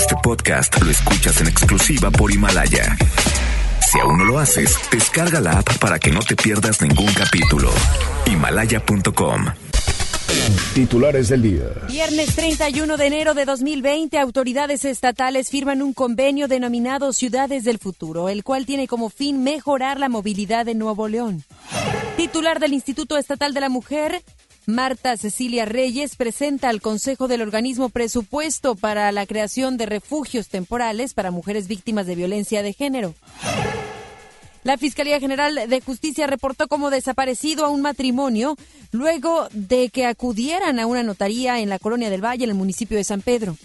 Este podcast lo escuchas en exclusiva por Himalaya. Si aún no lo haces, descarga la app para que no te pierdas ningún capítulo. Himalaya.com. Titulares del día. Viernes 31 de enero de 2020, autoridades estatales firman un convenio denominado Ciudades del Futuro, el cual tiene como fin mejorar la movilidad en Nuevo León. Titular del Instituto Estatal de la Mujer, Marta Cecilia Reyes presenta al Consejo del Organismo presupuesto para la creación de refugios temporales para mujeres víctimas de violencia de género. La Fiscalía General de Justicia reportó como desaparecido a un matrimonio luego de que acudieran a una notaría en la Colonia del Valle, en el municipio de San Pedro.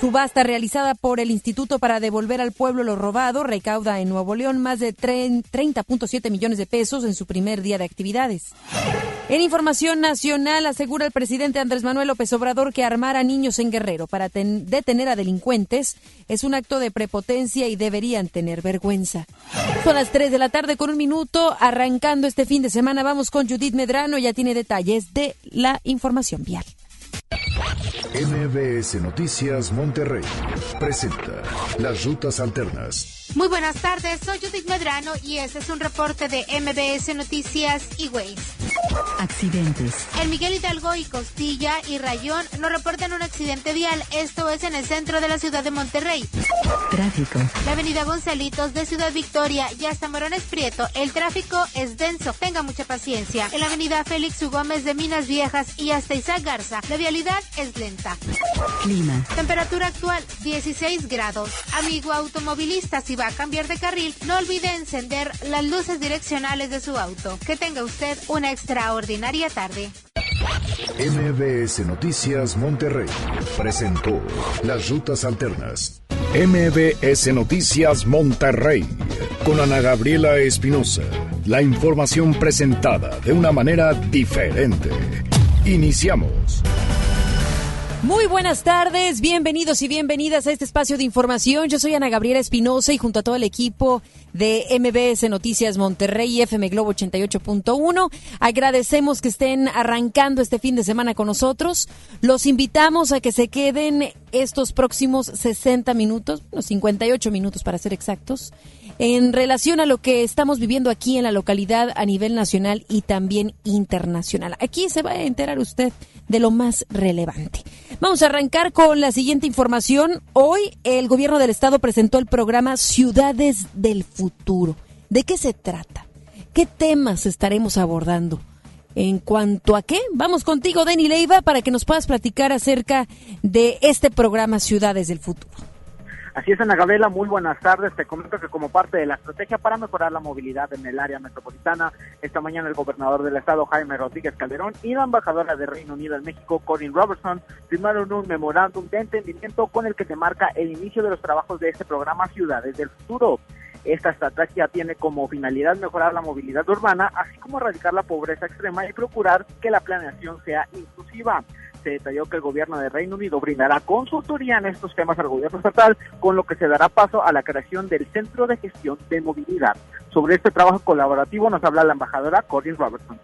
Subasta realizada por el Instituto para devolver al pueblo lo robado recauda en Nuevo León más de 30.7 millones de pesos en su primer día de actividades. En información nacional asegura el presidente Andrés Manuel López Obrador que armar a niños en Guerrero para detener a delincuentes es un acto de prepotencia y deberían tener vergüenza. Son las 3 de la tarde con un minuto, arrancando este fin de semana. Vamos con Judith Medrano, ya tiene detalles de la información vial. MBS Noticias Monterrey presenta Las Rutas Alternas. Muy buenas tardes, soy Judith Medrano y este es un reporte de MBS Noticias y Waze. Accidentes. En Miguel Hidalgo y Costilla y Rayón nos reportan un accidente vial. Esto es en el centro de la ciudad de Monterrey. Tráfico. La avenida Gonzalitos de Ciudad Victoria y hasta Morones Prieto, el tráfico es denso. Tenga mucha paciencia. En la avenida Félix U. Gómez de Minas Viejas y hasta Isaac Garza, la vialidad es lenta. Clima. Temperatura actual 16 grados. Amigo automovilista, si va a cambiar de carril, no olvide encender las luces direccionales de su auto. Que tenga usted una extraordinaria tarde. MBS Noticias Monterrey presentó Las Rutas Alternas. MBS Noticias Monterrey con Ana Gabriela Espinosa. La información presentada de una manera diferente. Iniciamos. Muy buenas tardes, bienvenidos y bienvenidas a este espacio de información. Yo soy Ana Gabriela Espinosa y junto a todo el equipo de MBS Noticias Monterrey y FM Globo 88.1, agradecemos que estén arrancando este fin de semana con nosotros. Los invitamos a que se queden estos próximos 60 minutos, los 58 minutos para ser exactos, en relación a lo que estamos viviendo aquí en la localidad a nivel nacional y también internacional. Aquí se va a enterar usted de lo más relevante. Vamos a arrancar con la siguiente información. Hoy el gobierno del estado presentó el programa Ciudades del Futuro. ¿De qué se trata? ¿Qué temas estaremos abordando? En cuanto a qué, vamos contigo, Denny Leiva, para que nos puedas platicar acerca de este programa Ciudades del Futuro. Así es, Ana Gabriela, muy buenas tardes. Te comento que como parte de la estrategia para mejorar la movilidad en el área metropolitana, esta mañana el gobernador del estado, Jaime Rodríguez Calderón, y la embajadora de Reino Unido en México, Corinne Robertson, firmaron un memorándum de entendimiento con el que se marca el inicio de los trabajos de este programa Ciudades del Futuro. Esta estrategia tiene como finalidad mejorar la movilidad urbana, así como erradicar la pobreza extrema y procurar que la planeación sea inclusiva se detalló que el gobierno de Reino Unido brindará consultoría en estos temas al gobierno estatal, con lo que se dará paso a la creación del Centro de Gestión de Movilidad. Sobre este trabajo colaborativo nos habla la embajadora Corinne Robertson.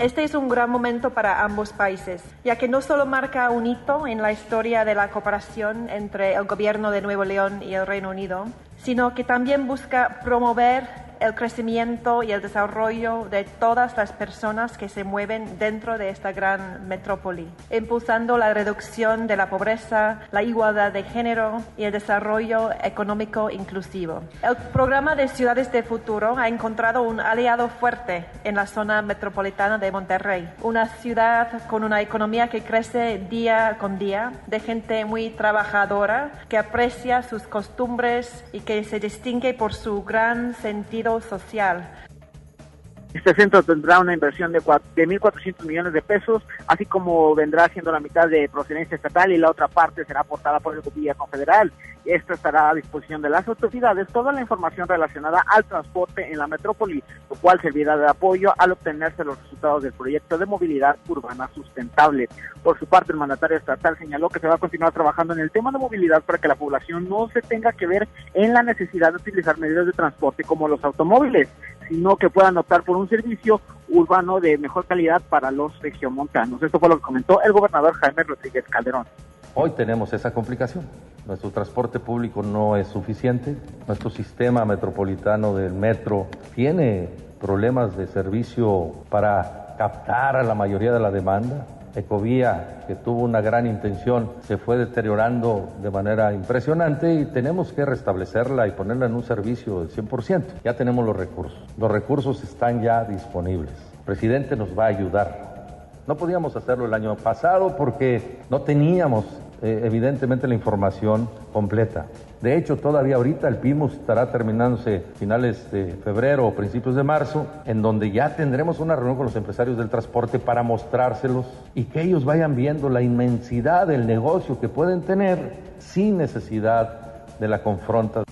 Este es un gran momento para ambos países, ya que no solo marca un hito en la historia de la cooperación entre el gobierno de Nuevo León y el Reino Unido, sino que también busca promover el crecimiento y el desarrollo de todas las personas que se mueven dentro de esta gran metrópoli, impulsando la reducción de la pobreza, la igualdad de género y el desarrollo económico inclusivo. El programa de Ciudades de Futuro ha encontrado un aliado fuerte en la zona metropolitana de Monterrey, una ciudad con una economía que crece día con día, de gente muy trabajadora, que aprecia sus costumbres y que se distingue por su gran sentido social. Este centro tendrá una inversión de, de 1.400 millones de pesos, así como vendrá siendo la mitad de procedencia estatal y la otra parte será aportada por el gobierno federal. Esta estará a disposición de las autoridades toda la información relacionada al transporte en la metrópoli, lo cual servirá de apoyo al obtenerse los resultados del proyecto de movilidad urbana sustentable. Por su parte, el mandatario estatal señaló que se va a continuar trabajando en el tema de movilidad para que la población no se tenga que ver en la necesidad de utilizar medios de transporte como los automóviles, sino que puedan optar por un servicio urbano de mejor calidad para los regiomontanos. Esto fue lo que comentó el gobernador Jaime Rodríguez Calderón. Hoy tenemos esa complicación. Nuestro transporte público no es suficiente. Nuestro sistema metropolitano del metro tiene problemas de servicio para captar a la mayoría de la demanda. Ecovía, que tuvo una gran intención, se fue deteriorando de manera impresionante y tenemos que restablecerla y ponerla en un servicio del 100%. Ya tenemos los recursos. Los recursos están ya disponibles. El presidente nos va a ayudar. No podíamos hacerlo el año pasado porque no teníamos eh, evidentemente la información completa. De hecho, todavía ahorita el PIMUS estará terminándose finales de febrero o principios de marzo, en donde ya tendremos una reunión con los empresarios del transporte para mostrárselos y que ellos vayan viendo la inmensidad del negocio que pueden tener sin necesidad de la confronta.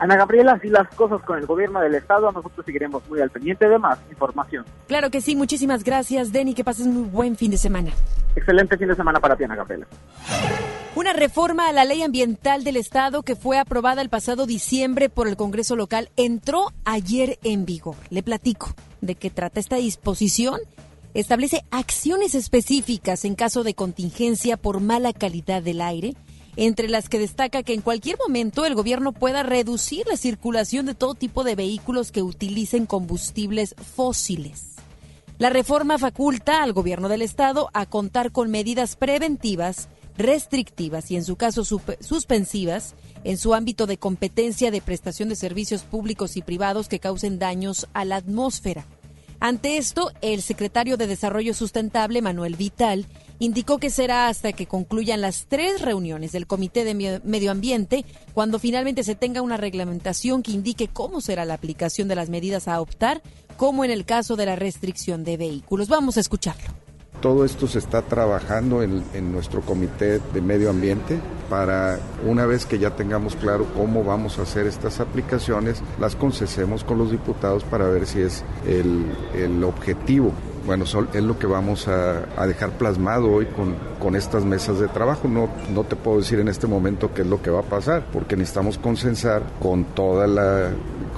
Ana Gabriela, así las cosas con el gobierno del estado, nosotros seguiremos muy al pendiente de más información. Claro que sí, muchísimas gracias, Denny, que pases muy buen fin de semana. Excelente fin de semana para ti, Ana Gabriela. Una reforma a la ley ambiental del Estado que fue aprobada el pasado diciembre por el Congreso local entró ayer en vigor. Le platico de qué trata esta disposición. Establece acciones específicas en caso de contingencia por mala calidad del aire, entre las que destaca que en cualquier momento el gobierno pueda reducir la circulación de todo tipo de vehículos que utilicen combustibles fósiles. La reforma faculta al gobierno del Estado a contar con medidas preventivas restrictivas y en su caso suspensivas en su ámbito de competencia de prestación de servicios públicos y privados que causen daños a la atmósfera. Ante esto, el secretario de Desarrollo Sustentable, Manuel Vital, indicó que será hasta que concluyan las tres reuniones del Comité de Medio Ambiente cuando finalmente se tenga una reglamentación que indique cómo será la aplicación de las medidas a optar, como en el caso de la restricción de vehículos. Vamos a escucharlo. Todo esto se está trabajando en, nuestro comité de medio ambiente para una vez que ya tengamos claro cómo vamos a hacer estas aplicaciones, las concesemos con los diputados para ver si es el, el objetivo bueno, es lo que vamos a, dejar plasmado hoy con, con, estas mesas de trabajo. No, no te puedo decir en este momento qué es lo que va a pasar, porque necesitamos consensar con toda la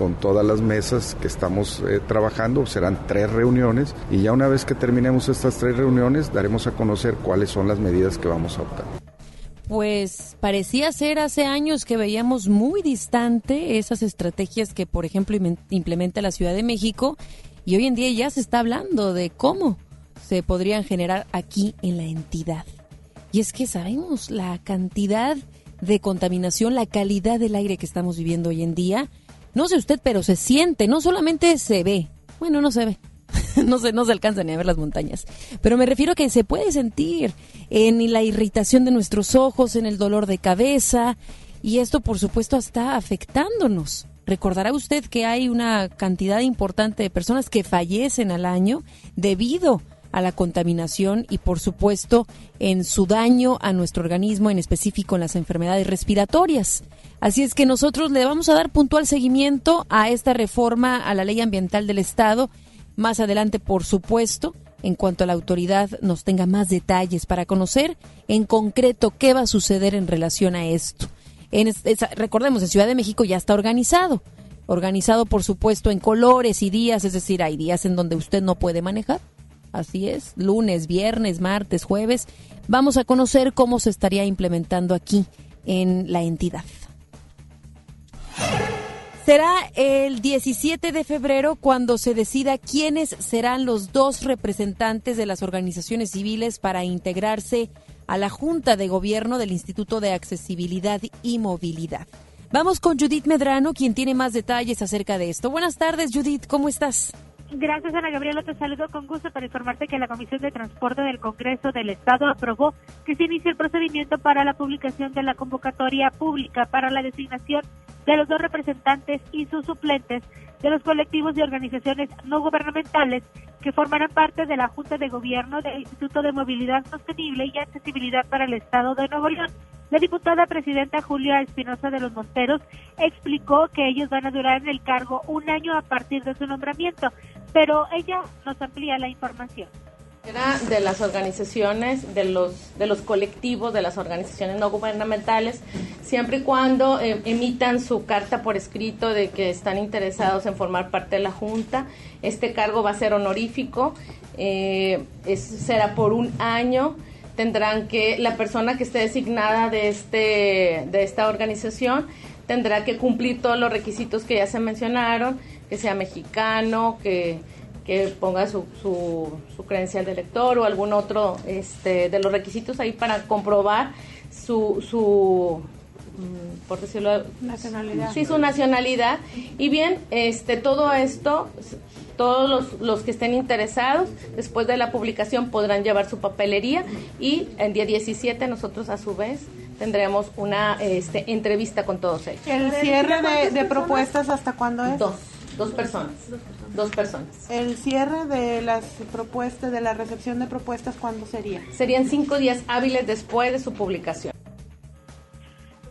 con todas las mesas que estamos eh, trabajando, serán tres reuniones y ya una vez que terminemos estas tres reuniones daremos a conocer cuáles son las medidas que vamos a optar. Pues parecía ser hace años que veíamos muy distante esas estrategias que, por ejemplo, implementa la Ciudad de México y hoy en día ya se está hablando de cómo se podrían generar aquí en la entidad. Y es que sabemos la cantidad de contaminación, la calidad del aire que estamos viviendo hoy en día. No sé usted, pero se siente, no solamente se ve. Bueno, no se ve. no se, no se alcanza ni a ver las montañas. Pero me refiero a que se puede sentir en la irritación de nuestros ojos, en el dolor de cabeza. Y esto, por supuesto, está afectándonos. Recordará usted que hay una cantidad importante de personas que fallecen al año debido a la contaminación y por supuesto en su daño a nuestro organismo, en específico en las enfermedades respiratorias. Así es que nosotros le vamos a dar puntual seguimiento a esta reforma a la ley ambiental del Estado. Más adelante, por supuesto, en cuanto a la autoridad nos tenga más detalles para conocer en concreto qué va a suceder en relación a esto. En, recordemos, en Ciudad de México ya está organizado. Organizado, por supuesto, en colores y días, es decir, hay días en donde usted no puede manejar. Así es, lunes, viernes, martes, jueves. Vamos a conocer cómo se estaría implementando aquí en la entidad. Será el 17 de febrero cuando se decida quiénes serán los dos representantes de las organizaciones civiles para integrarse a la Junta de Gobierno del Instituto de Accesibilidad y Movilidad. Vamos con Judith Medrano, quien tiene más detalles acerca de esto. Buenas tardes, Judith, ¿cómo estás? Gracias, Ana Gabriela. Te saludo con gusto para informarte que la Comisión de Transporte del Congreso del Estado aprobó que se inicie el procedimiento para la publicación de la convocatoria pública para la designación de los dos representantes y sus suplentes de los colectivos y organizaciones no gubernamentales que formarán parte de la Junta de Gobierno del Instituto de Movilidad Sostenible y Accesibilidad para el Estado de Nuevo León. La diputada presidenta Julia Espinosa de los Monteros explicó que ellos van a durar en el cargo un año a partir de su nombramiento, pero ella nos amplía la información de las organizaciones, de los, de los colectivos, de las organizaciones no gubernamentales, siempre y cuando eh, emitan su carta por escrito de que están interesados en formar parte de la Junta. Este cargo va a ser honorífico, eh, será por un año tendrán que, la persona que esté designada de, este, de esta organización tendrá que cumplir todos los requisitos que ya se mencionaron, que sea mexicano, que, que ponga su, su, su, credencial de lector o algún otro este, de los requisitos ahí para comprobar su, su mm, por decirlo nacionalidad sí su nacionalidad y bien este todo esto todos los, los, que estén interesados después de la publicación podrán llevar su papelería y el día 17 nosotros a su vez tendremos una este, entrevista con todos ellos. ¿El cierre de, de propuestas hasta cuándo es? Dos, dos personas. Dos personas. ¿El cierre de las propuestas, de la recepción de propuestas, cuándo sería? Serían cinco días hábiles después de su publicación.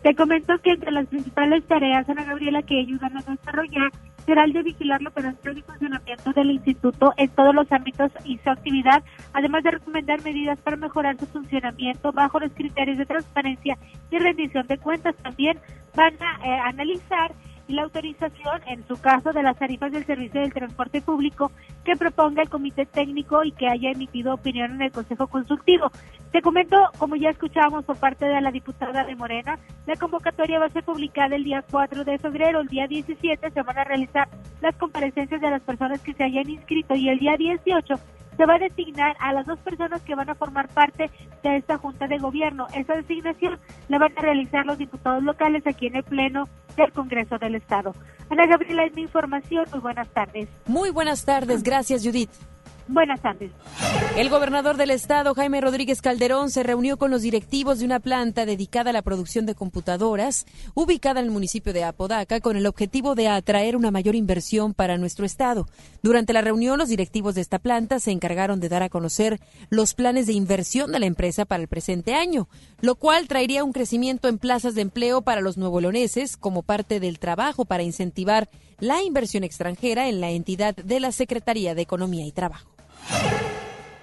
Te comento que entre las principales tareas, Ana Gabriela, que ellos van a desarrollar será el de vigilar la operación y funcionamiento del instituto en todos los ámbitos y su actividad, además de recomendar medidas para mejorar su funcionamiento bajo los criterios de transparencia y rendición de cuentas. También van a eh, analizar la autorización, en su caso, de las tarifas del servicio del transporte público que proponga el comité técnico y que haya emitido opinión en el Consejo Consultivo. Te comento, como ya escuchábamos por parte de la diputada de Morena, la convocatoria va a ser publicada el día 4 de febrero. El día 17 se van a realizar las comparecencias de las personas que se hayan inscrito y el día 18 se va a designar a las dos personas que van a formar parte de esta Junta de Gobierno. Esa designación la van a realizar los diputados locales aquí en el Pleno del Congreso del Estado. Ana Gabriela, es mi información. Muy buenas tardes. Muy buenas tardes. Gracias, Judith. Buenas tardes. El gobernador del estado, Jaime Rodríguez Calderón, se reunió con los directivos de una planta dedicada a la producción de computadoras, ubicada en el municipio de Apodaca, con el objetivo de atraer una mayor inversión para nuestro estado. Durante la reunión, los directivos de esta planta se encargaron de dar a conocer los planes de inversión de la empresa para el presente año, lo cual traería un crecimiento en plazas de empleo para los nuevo-leoneses como parte del trabajo para incentivar la inversión extranjera en la entidad de la Secretaría de Economía y Trabajo.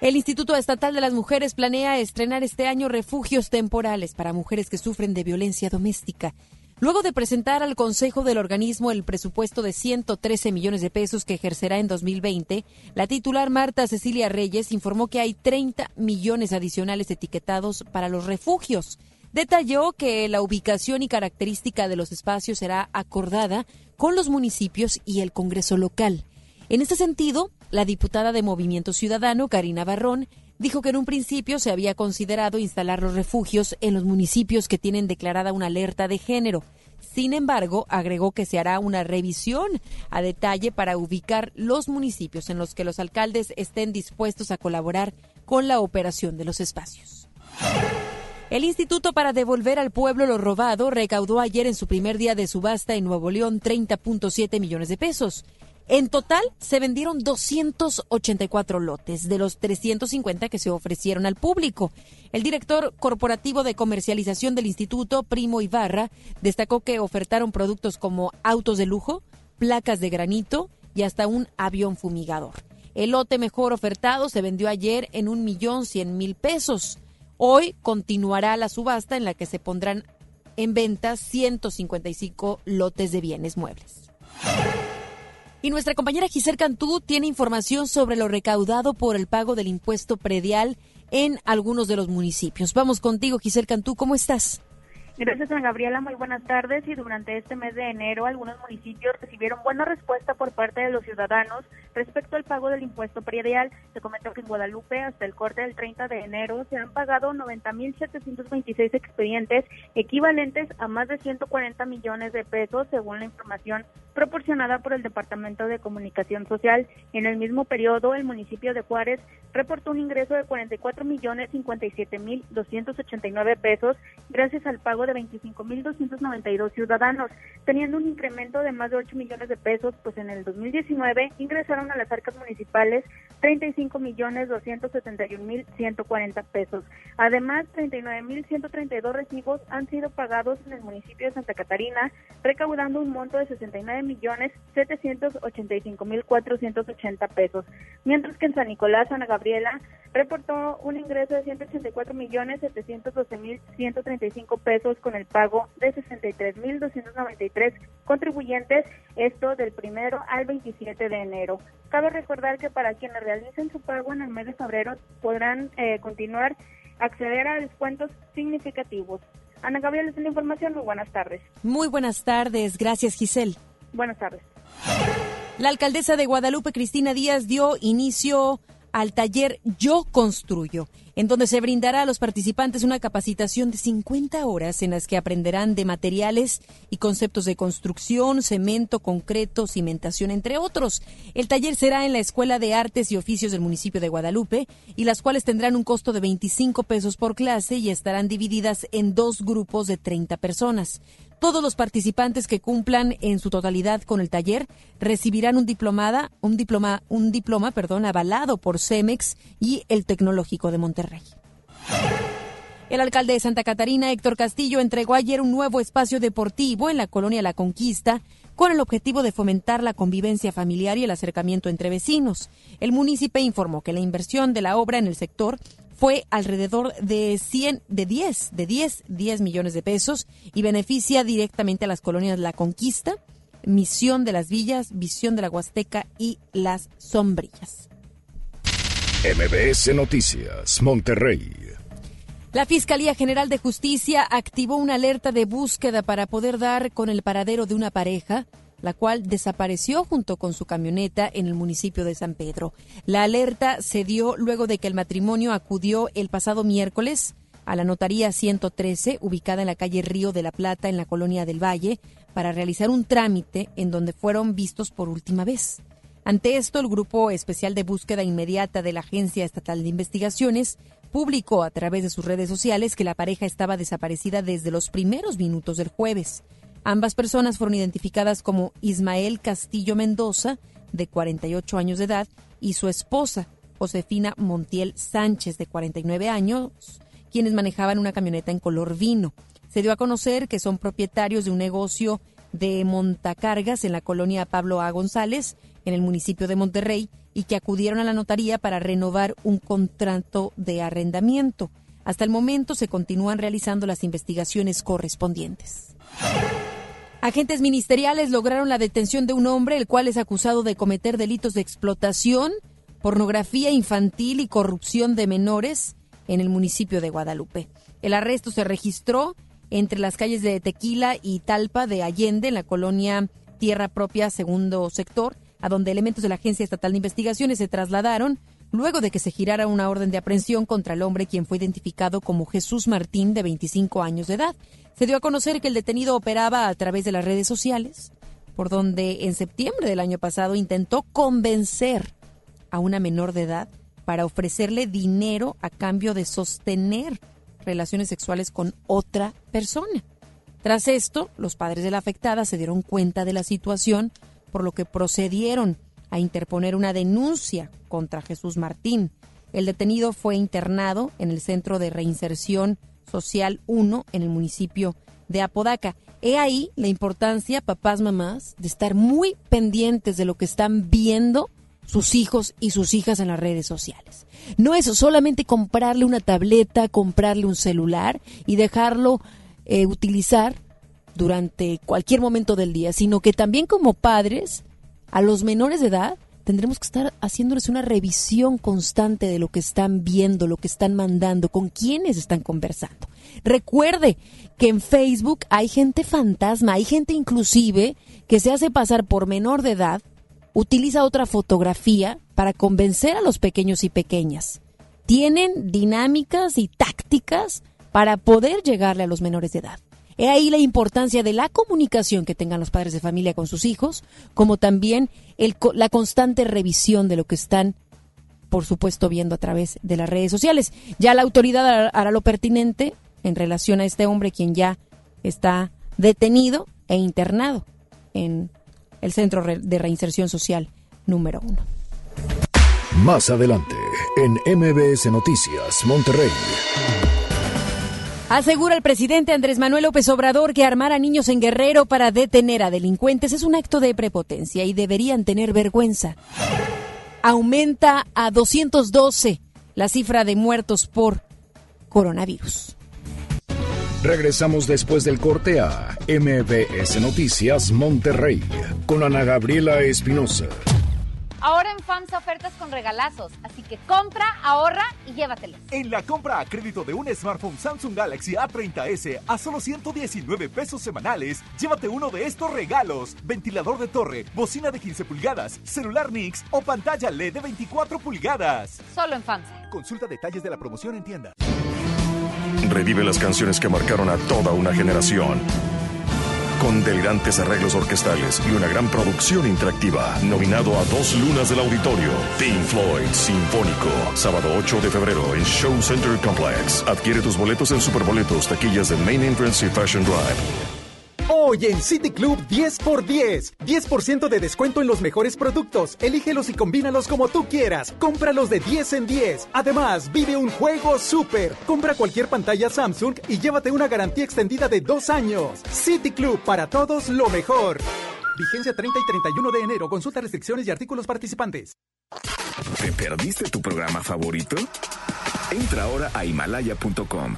El Instituto Estatal de las Mujeres planea estrenar este año refugios temporales para mujeres que sufren de violencia doméstica. Luego de presentar al Consejo del organismo el presupuesto de 113 millones de pesos que ejercerá en 2020, la titular Marta Cecilia Reyes informó que hay 30 millones adicionales etiquetados para los refugios. Detalló que la ubicación y característica de los espacios será acordada con los municipios y el Congreso local. En este sentido, la diputada de Movimiento Ciudadano, Karina Barrón, dijo que en un principio se había considerado instalar los refugios en los municipios que tienen declarada una alerta de género. Sin embargo, agregó que se hará una revisión a detalle para ubicar los municipios en los que los alcaldes estén dispuestos a colaborar con la operación de los espacios. El Instituto para Devolver al Pueblo lo Robado recaudó ayer en su primer día de subasta en Nuevo León 30.7 millones de pesos. En total se vendieron 284 lotes de los 350 que se ofrecieron al público. El director corporativo de comercialización del instituto, Primo Ibarra, destacó que ofertaron productos como autos de lujo, placas de granito y hasta un avión fumigador. El lote mejor ofertado se vendió ayer en un millón cien mil pesos. Hoy continuará la subasta en la que se pondrán en venta 155 lotes de bienes muebles. Y nuestra compañera Giselle Cantú tiene información sobre lo recaudado por el pago del impuesto predial en algunos de los municipios. Vamos contigo, Giselle Cantú, ¿cómo estás? Gracias, Ana Gabriela. Muy buenas tardes. Y durante este mes de enero, algunos municipios recibieron buena respuesta por parte de los ciudadanos respecto al pago del impuesto predial. Se comentó que en Guadalupe, hasta el corte del 30 de enero, se han pagado 90.726 expedientes, equivalentes a más de 140 millones de pesos, según la información proporcionada por el Departamento de Comunicación Social. En el mismo periodo, el municipio de Juárez reportó un ingreso de 44 millones 57 mil 289 pesos gracias al pago de 25 mil 292 ciudadanos, teniendo un incremento de más de 8 millones de pesos, pues en el 2019 ingresaron a las arcas municipales 35 millones 271 mil 140 pesos. Además, 39 mil 132 recibos han sido pagados en el municipio de Santa Catarina, recaudando un monto de 69 millones 785 mil 480 pesos, mientras que en San Nicolás, Ana Gabriela, reportó un ingreso de 184 millones 712 mil 135 pesos con el pago de 63 mil 293 contribuyentes, esto del primero al 27 de enero. Cabe recordar que para quienes realicen su pago en el mes de febrero podrán eh, continuar acceder a descuentos significativos. Ana Gabriela, es la información. Muy buenas tardes. Muy buenas tardes. Gracias, Giselle. Buenas tardes. La alcaldesa de Guadalupe, Cristina Díaz, dio inicio al taller Yo Construyo, en donde se brindará a los participantes una capacitación de 50 horas en las que aprenderán de materiales y conceptos de construcción, cemento, concreto, cimentación, entre otros. El taller será en la Escuela de Artes y Oficios del municipio de Guadalupe y las cuales tendrán un costo de 25 pesos por clase y estarán divididas en dos grupos de 30 personas. Todos los participantes que cumplan en su totalidad con el taller recibirán un diplomada, un diploma, un diploma, perdón, avalado por Cemex y el Tecnológico de Monterrey. El alcalde de Santa Catarina, Héctor Castillo, entregó ayer un nuevo espacio deportivo en la colonia La Conquista con el objetivo de fomentar la convivencia familiar y el acercamiento entre vecinos. El municipio informó que la inversión de la obra en el sector fue alrededor de 100, de 10, de 10, 10 millones de pesos y beneficia directamente a las colonias La Conquista, Misión de las Villas, Visión de la Huasteca y Las Sombrillas. MBS Noticias, Monterrey. La Fiscalía General de Justicia activó una alerta de búsqueda para poder dar con el paradero de una pareja la cual desapareció junto con su camioneta en el municipio de San Pedro. La alerta se dio luego de que el matrimonio acudió el pasado miércoles a la notaría 113, ubicada en la calle Río de la Plata, en la colonia del Valle, para realizar un trámite en donde fueron vistos por última vez. Ante esto, el Grupo Especial de Búsqueda Inmediata de la Agencia Estatal de Investigaciones publicó a través de sus redes sociales que la pareja estaba desaparecida desde los primeros minutos del jueves. Ambas personas fueron identificadas como Ismael Castillo Mendoza, de 48 años de edad, y su esposa, Josefina Montiel Sánchez, de 49 años, quienes manejaban una camioneta en color vino. Se dio a conocer que son propietarios de un negocio de montacargas en la colonia Pablo A. González, en el municipio de Monterrey, y que acudieron a la notaría para renovar un contrato de arrendamiento. Hasta el momento se continúan realizando las investigaciones correspondientes. Agentes ministeriales lograron la detención de un hombre, el cual es acusado de cometer delitos de explotación, pornografía infantil y corrupción de menores en el municipio de Guadalupe. El arresto se registró entre las calles de Tequila y Talpa de Allende, en la colonia Tierra Propia, segundo sector, a donde elementos de la Agencia Estatal de Investigaciones se trasladaron luego de que se girara una orden de aprehensión contra el hombre quien fue identificado como Jesús Martín, de 25 años de edad. Se dio a conocer que el detenido operaba a través de las redes sociales, por donde en septiembre del año pasado intentó convencer a una menor de edad para ofrecerle dinero a cambio de sostener relaciones sexuales con otra persona. Tras esto, los padres de la afectada se dieron cuenta de la situación, por lo que procedieron a interponer una denuncia contra Jesús Martín. El detenido fue internado en el Centro de Reinserción Social 1 en el municipio de Apodaca. He ahí la importancia, papás, mamás, de estar muy pendientes de lo que están viendo sus hijos y sus hijas en las redes sociales. No es solamente comprarle una tableta, comprarle un celular y dejarlo eh, utilizar durante cualquier momento del día, sino que también como padres a los menores de edad tendremos que estar haciéndoles una revisión constante de lo que están viendo, lo que están mandando, con quiénes están conversando. Recuerde que en Facebook hay gente fantasma, hay gente inclusive que se hace pasar por menor de edad, utiliza otra fotografía para convencer a los pequeños y pequeñas. Tienen dinámicas y tácticas para poder llegarle a los menores de edad. He ahí la importancia de la comunicación que tengan los padres de familia con sus hijos, como también la constante revisión de lo que están, por supuesto, viendo a través de las redes sociales. Ya la autoridad hará lo pertinente en relación a este hombre, quien ya está detenido e internado en el Centro de Reinserción Social número uno. Más adelante, en MBS Noticias, Monterrey. Asegura el presidente Andrés Manuel López Obrador que armar a niños en Guerrero para detener a delincuentes es un acto de prepotencia y deberían tener vergüenza. Aumenta a 212 la cifra de muertos por coronavirus. Regresamos después del corte a MBS Noticias Monterrey con Ana Gabriela Espinosa. Ahora en FAMSA ofertas con regalazos, así que compra, ahorra y llévatelos. En la compra a crédito de un smartphone Samsung Galaxy A30s a solo 119 pesos semanales, llévate uno de estos regalos: ventilador de torre, bocina de 15 pulgadas, celular Nix o pantalla LED de 24 pulgadas. Solo en FAMSA. Consulta detalles de la promoción en tienda. Revive las canciones que marcaron a toda una generación con delirantes arreglos orquestales y una gran producción interactiva. Nominado a dos lunas del auditorio, Pink Floyd Sinfónico. Sábado 8 de febrero en Show Center Complex. Adquiere tus boletos en Superboletos, taquillas de Main Entrance y Fashion Drive. Hoy en City Club 10x10. 10% de descuento en los mejores productos. Elígelos y combínalos como tú quieras. Cómpralos de 10 en 10. Además, vive un juego súper. Compra cualquier pantalla Samsung y llévate una garantía extendida de dos años. City Club, para todos lo mejor. Vigencia 30 y 31 de enero. Consulta restricciones y artículos participantes. ¿Te perdiste tu programa favorito? Entra ahora a himalaya.com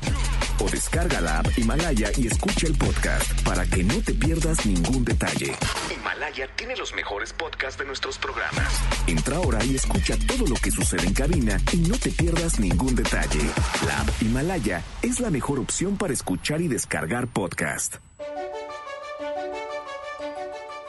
o descarga la app Himalaya y escucha el podcast para que no te pierdas ningún detalle. Himalaya tiene los mejores podcasts de nuestros programas. Entra ahora y escucha todo lo que sucede en cabina y no te pierdas ningún detalle. La app Himalaya es la mejor opción para escuchar y descargar podcast.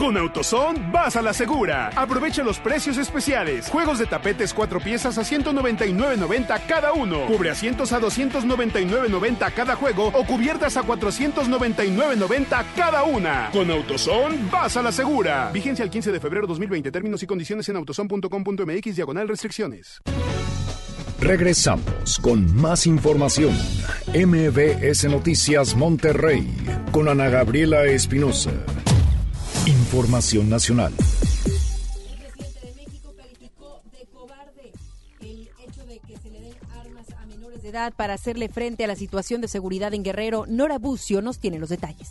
Con AutoZone vas a la segura. Aprovecha los precios especiales. Juegos de tapetes cuatro piezas a 199.90 cada uno. Cubre asientos a 299.90 cada juego o cubiertas a 499.90 cada una. Con AutoZone vas a la segura. Vigencia el 15 de febrero 2020. Términos y condiciones en autozone.com.mx diagonal restricciones. Regresamos con más información. MBS Noticias Monterrey con Ana Gabriela Espinosa. Información nacional. El presidente de México calificó de cobarde el hecho de que se le den armas a menores de edad para hacerle frente a la situación de seguridad en Guerrero. Nora Bucio nos tiene los detalles.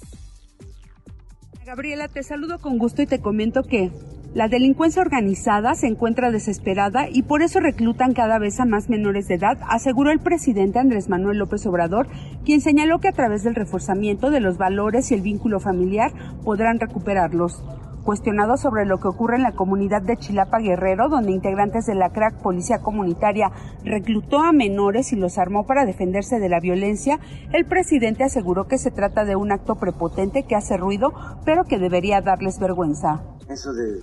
Gabriela, te saludo con gusto y te comento que la delincuencia organizada se encuentra desesperada y por eso reclutan cada vez a más menores de edad, aseguró el presidente Andrés Manuel López Obrador, quien señaló que a través del reforzamiento de los valores y el vínculo familiar podrán recuperarlos. Cuestionado sobre lo que ocurre en la comunidad de Chilapa Guerrero, donde integrantes de la CRAC Policía Comunitaria reclutó a menores y los armó para defenderse de la violencia, el presidente aseguró que se trata de un acto prepotente que hace ruido, pero que debería darles vergüenza. Eso de,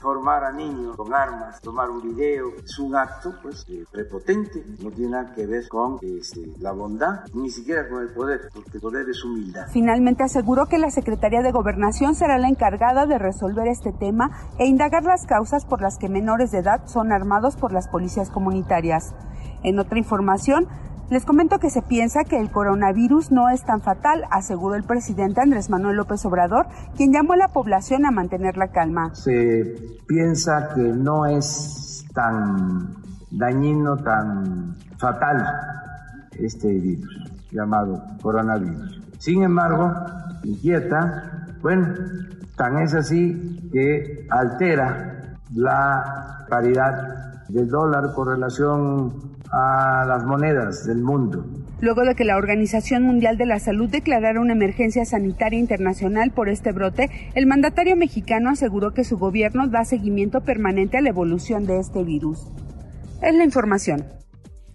formar a niños con armas, tomar un video, es un acto pues eh, prepotente, no tiene nada que ver con este, la bondad, ni siquiera con el poder, porque el poder es humildad. Finalmente aseguró que la Secretaría de Gobernación será la encargada de resolver este tema e indagar las causas por las que menores de edad son armados por las policías comunitarias. En otra información, les comento que se piensa que el coronavirus no es tan fatal, aseguró el presidente Andrés Manuel López Obrador, quien llamó a la población a mantener la calma. Se piensa que no es tan dañino, tan fatal este virus llamado coronavirus. Sin embargo, inquieta, bueno, tan es así que altera la paridad del dólar con relación a las monedas del mundo. Luego de que la Organización Mundial de la Salud declarara una emergencia sanitaria internacional por este brote, el mandatario mexicano aseguró que su gobierno da seguimiento permanente a la evolución de este virus. Es la información.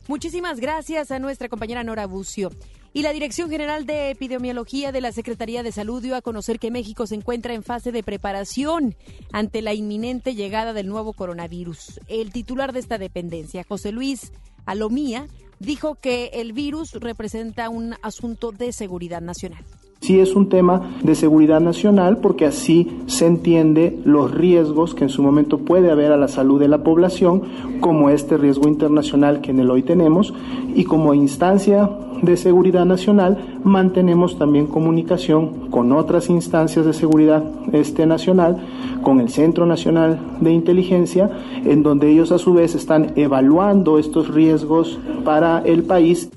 Muchísimas gracias a nuestra compañera Nora Bucio. Y la Dirección General de Epidemiología de la Secretaría de Salud dio a conocer que México se encuentra en fase de preparación ante la inminente llegada del nuevo coronavirus. El titular de esta dependencia, José Luis Alomía, dijo que el virus representa un asunto de seguridad nacional. Sí es un tema de seguridad nacional porque así se entiende los riesgos que en su momento puede haber a la salud de la población, como este riesgo internacional que en el hoy tenemos, y como instancia de seguridad nacional mantenemos también comunicación con otras instancias de seguridad este nacional, con el Centro Nacional de Inteligencia, en donde ellos a su vez están evaluando estos riesgos para el país.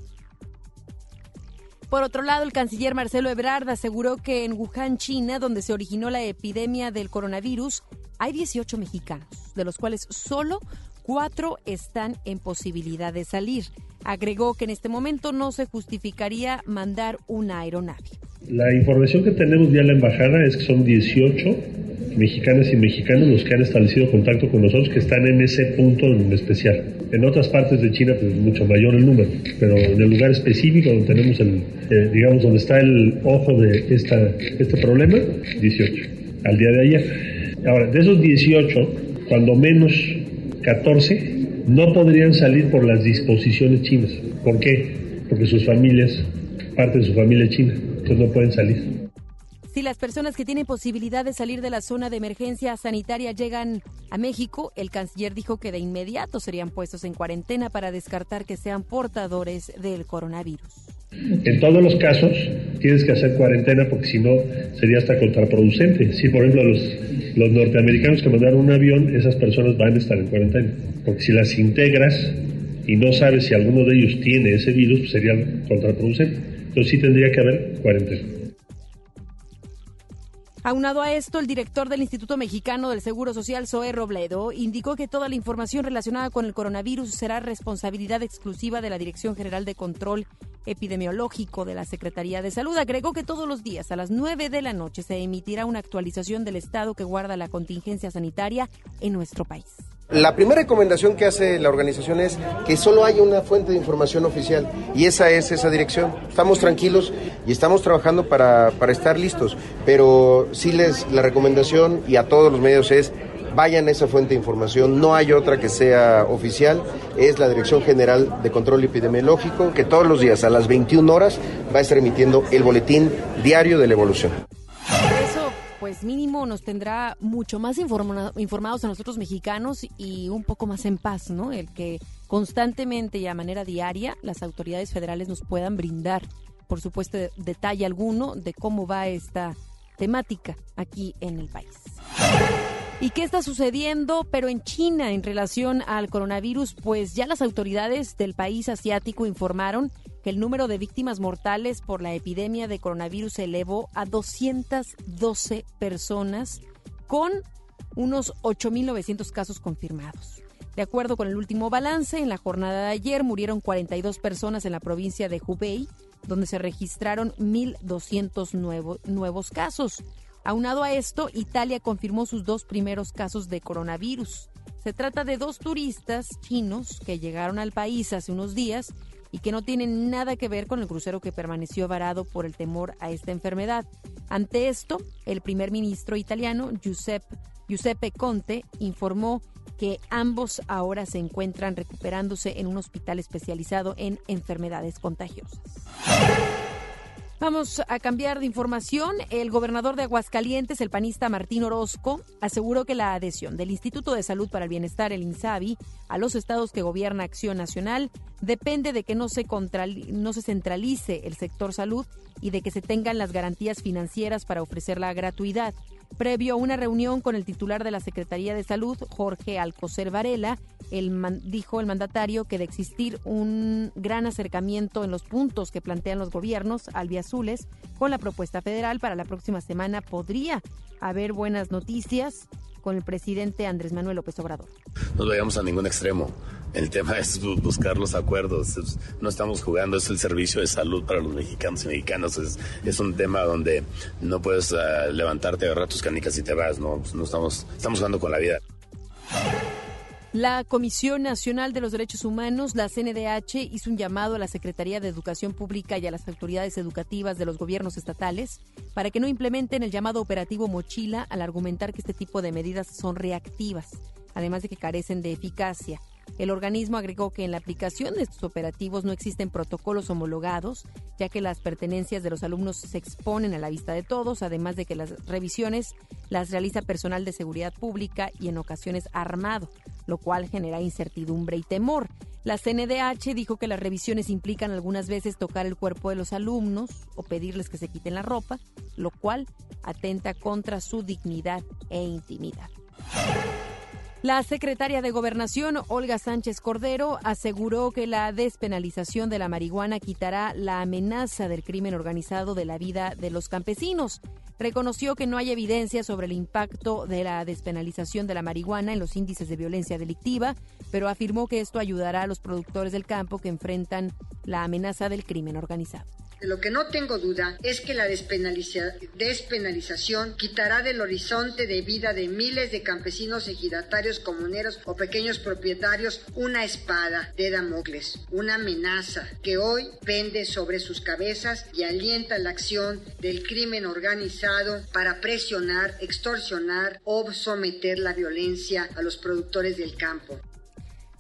Por otro lado, el canciller Marcelo Ebrard aseguró que en Wuhan, China, donde se originó la epidemia del coronavirus, hay 18 mexicanos, de los cuales solo cuatro están en posibilidad de salir. Agregó que en este momento no se justificaría mandar una aeronave. La información que tenemos ya en la embajada es que son 18 mexicanas y mexicanos los que han establecido contacto con nosotros que están en ese punto en especial. En otras partes de China pues mucho mayor el número, pero en el lugar específico donde tenemos el, eh, digamos, donde está el ojo de esta, este problema, 18, al día de ayer. Ahora, de esos 18, cuando menos 14 no podrían salir por las disposiciones chinas. ¿Por qué? Porque sus familias, parte de su familia es china, entonces no pueden salir. Si las personas que tienen posibilidad de salir de la zona de emergencia sanitaria llegan a México, el canciller dijo que de inmediato serían puestos en cuarentena para descartar que sean portadores del coronavirus. En todos los casos tienes que hacer cuarentena porque si no sería hasta contraproducente. Si por ejemplo los, los norteamericanos que mandaron un avión, esas personas van a estar en cuarentena. Porque si las integras y no sabes si alguno de ellos tiene ese virus, pues sería contraproducente. Entonces sí tendría que haber cuarentena. Aunado a esto, el director del Instituto Mexicano del Seguro Social, Zoe Robledo, indicó que toda la información relacionada con el coronavirus será responsabilidad exclusiva de la Dirección General de Control Epidemiológico de la Secretaría de Salud. Agregó que todos los días a las 9 de la noche se emitirá una actualización del estado que guarda la contingencia sanitaria en nuestro país. La primera recomendación que hace la organización es que solo haya una fuente de información oficial y esa es esa dirección. Estamos tranquilos y estamos trabajando para, para estar listos, pero sí les la recomendación y a todos los medios es vayan a esa fuente de información, no hay otra que sea oficial, es la Dirección General de Control Epidemiológico que todos los días a las 21 horas va a estar emitiendo el boletín diario de la evolución pues mínimo nos tendrá mucho más informados a nosotros mexicanos y un poco más en paz, ¿no? El que constantemente y a manera diaria las autoridades federales nos puedan brindar, por supuesto, detalle alguno de cómo va esta temática aquí en el país. ¿Y qué está sucediendo? Pero en China, en relación al coronavirus, pues ya las autoridades del país asiático informaron el número de víctimas mortales por la epidemia de coronavirus se elevó a 212 personas, con unos 8.900 casos confirmados. De acuerdo con el último balance, en la jornada de ayer murieron 42 personas en la provincia de Hubei, donde se registraron 1.200 nuevos casos. Aunado a esto, Italia confirmó sus dos primeros casos de coronavirus. Se trata de dos turistas chinos que llegaron al país hace unos días y que no tienen nada que ver con el crucero que permaneció varado por el temor a esta enfermedad. Ante esto, el primer ministro italiano, Giuseppe, Conte, informó que ambos ahora se encuentran recuperándose en un hospital especializado en enfermedades contagiosas. Vamos a cambiar de información. El gobernador de Aguascalientes, el panista Martín Orozco, aseguró que la adhesión del Instituto de Salud para el Bienestar, el INSABI, a los estados que gobierna Acción Nacional depende de que no se, no se centralice el sector salud y de que se tengan las garantías financieras para ofrecer la gratuidad. Previo a una reunión con el titular de la Secretaría de Salud, Jorge Alcocer Varela, el dijo el mandatario que de existir un gran acercamiento en los puntos que plantean los gobiernos albiazules con la propuesta federal para la próxima semana podría haber buenas noticias con el presidente Andrés Manuel López Obrador. No vayamos a ningún extremo. El tema es buscar los acuerdos. No estamos jugando, es el servicio de salud para los mexicanos y mexicanas. Es, un tema donde no puedes uh, levantarte, agarrar tus canicas y te vas. No, no estamos, estamos jugando con la vida. La Comisión Nacional de los Derechos Humanos, la CNDH, hizo un llamado a la Secretaría de Educación Pública y a las autoridades educativas de los gobiernos estatales para que no implementen el llamado operativo mochila al argumentar que este tipo de medidas son reactivas, además de que carecen de eficacia. El organismo agregó que en la aplicación de estos operativos no existen protocolos homologados, ya que las pertenencias de los alumnos se exponen a la vista de todos, además de que las revisiones las realiza personal de seguridad pública y en ocasiones armado, lo cual genera incertidumbre y temor. La CNDH dijo que las revisiones implican algunas veces tocar el cuerpo de los alumnos o pedirles que se quiten la ropa, lo cual atenta contra su dignidad e intimidad. La secretaria de Gobernación, Olga Sánchez Cordero, aseguró que la despenalización de la marihuana quitará la amenaza del crimen organizado de la vida de los campesinos. Reconoció que no hay evidencia sobre el impacto de la despenalización de la marihuana en los índices de violencia delictiva, pero afirmó que esto ayudará a los productores del campo que enfrentan la amenaza del crimen organizado. De lo que no tengo duda es que la despenalización quitará del horizonte de vida de miles de campesinos, ejidatarios, comuneros o pequeños propietarios una espada de Damocles, una amenaza que hoy pende sobre sus cabezas y alienta la acción del crimen organizado para presionar, extorsionar o someter la violencia a los productores del campo.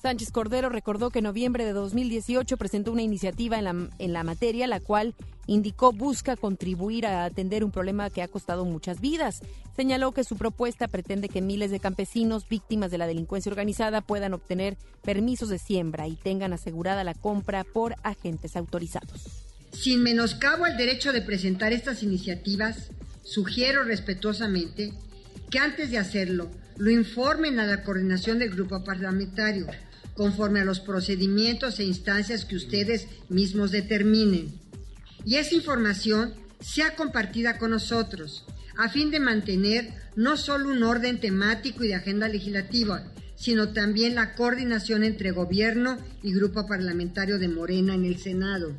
Sánchez Cordero recordó que en noviembre de 2018 presentó una iniciativa en la, en la materia, la cual indicó busca contribuir a atender un problema que ha costado muchas vidas. Señaló que su propuesta pretende que miles de campesinos víctimas de la delincuencia organizada puedan obtener permisos de siembra y tengan asegurada la compra por agentes autorizados. Sin menoscabo al derecho de presentar estas iniciativas, sugiero respetuosamente que antes de hacerlo lo informen a la coordinación del grupo parlamentario conforme a los procedimientos e instancias que ustedes mismos determinen. Y esa información sea compartida con nosotros, a fin de mantener no solo un orden temático y de agenda legislativa, sino también la coordinación entre gobierno y grupo parlamentario de Morena en el Senado.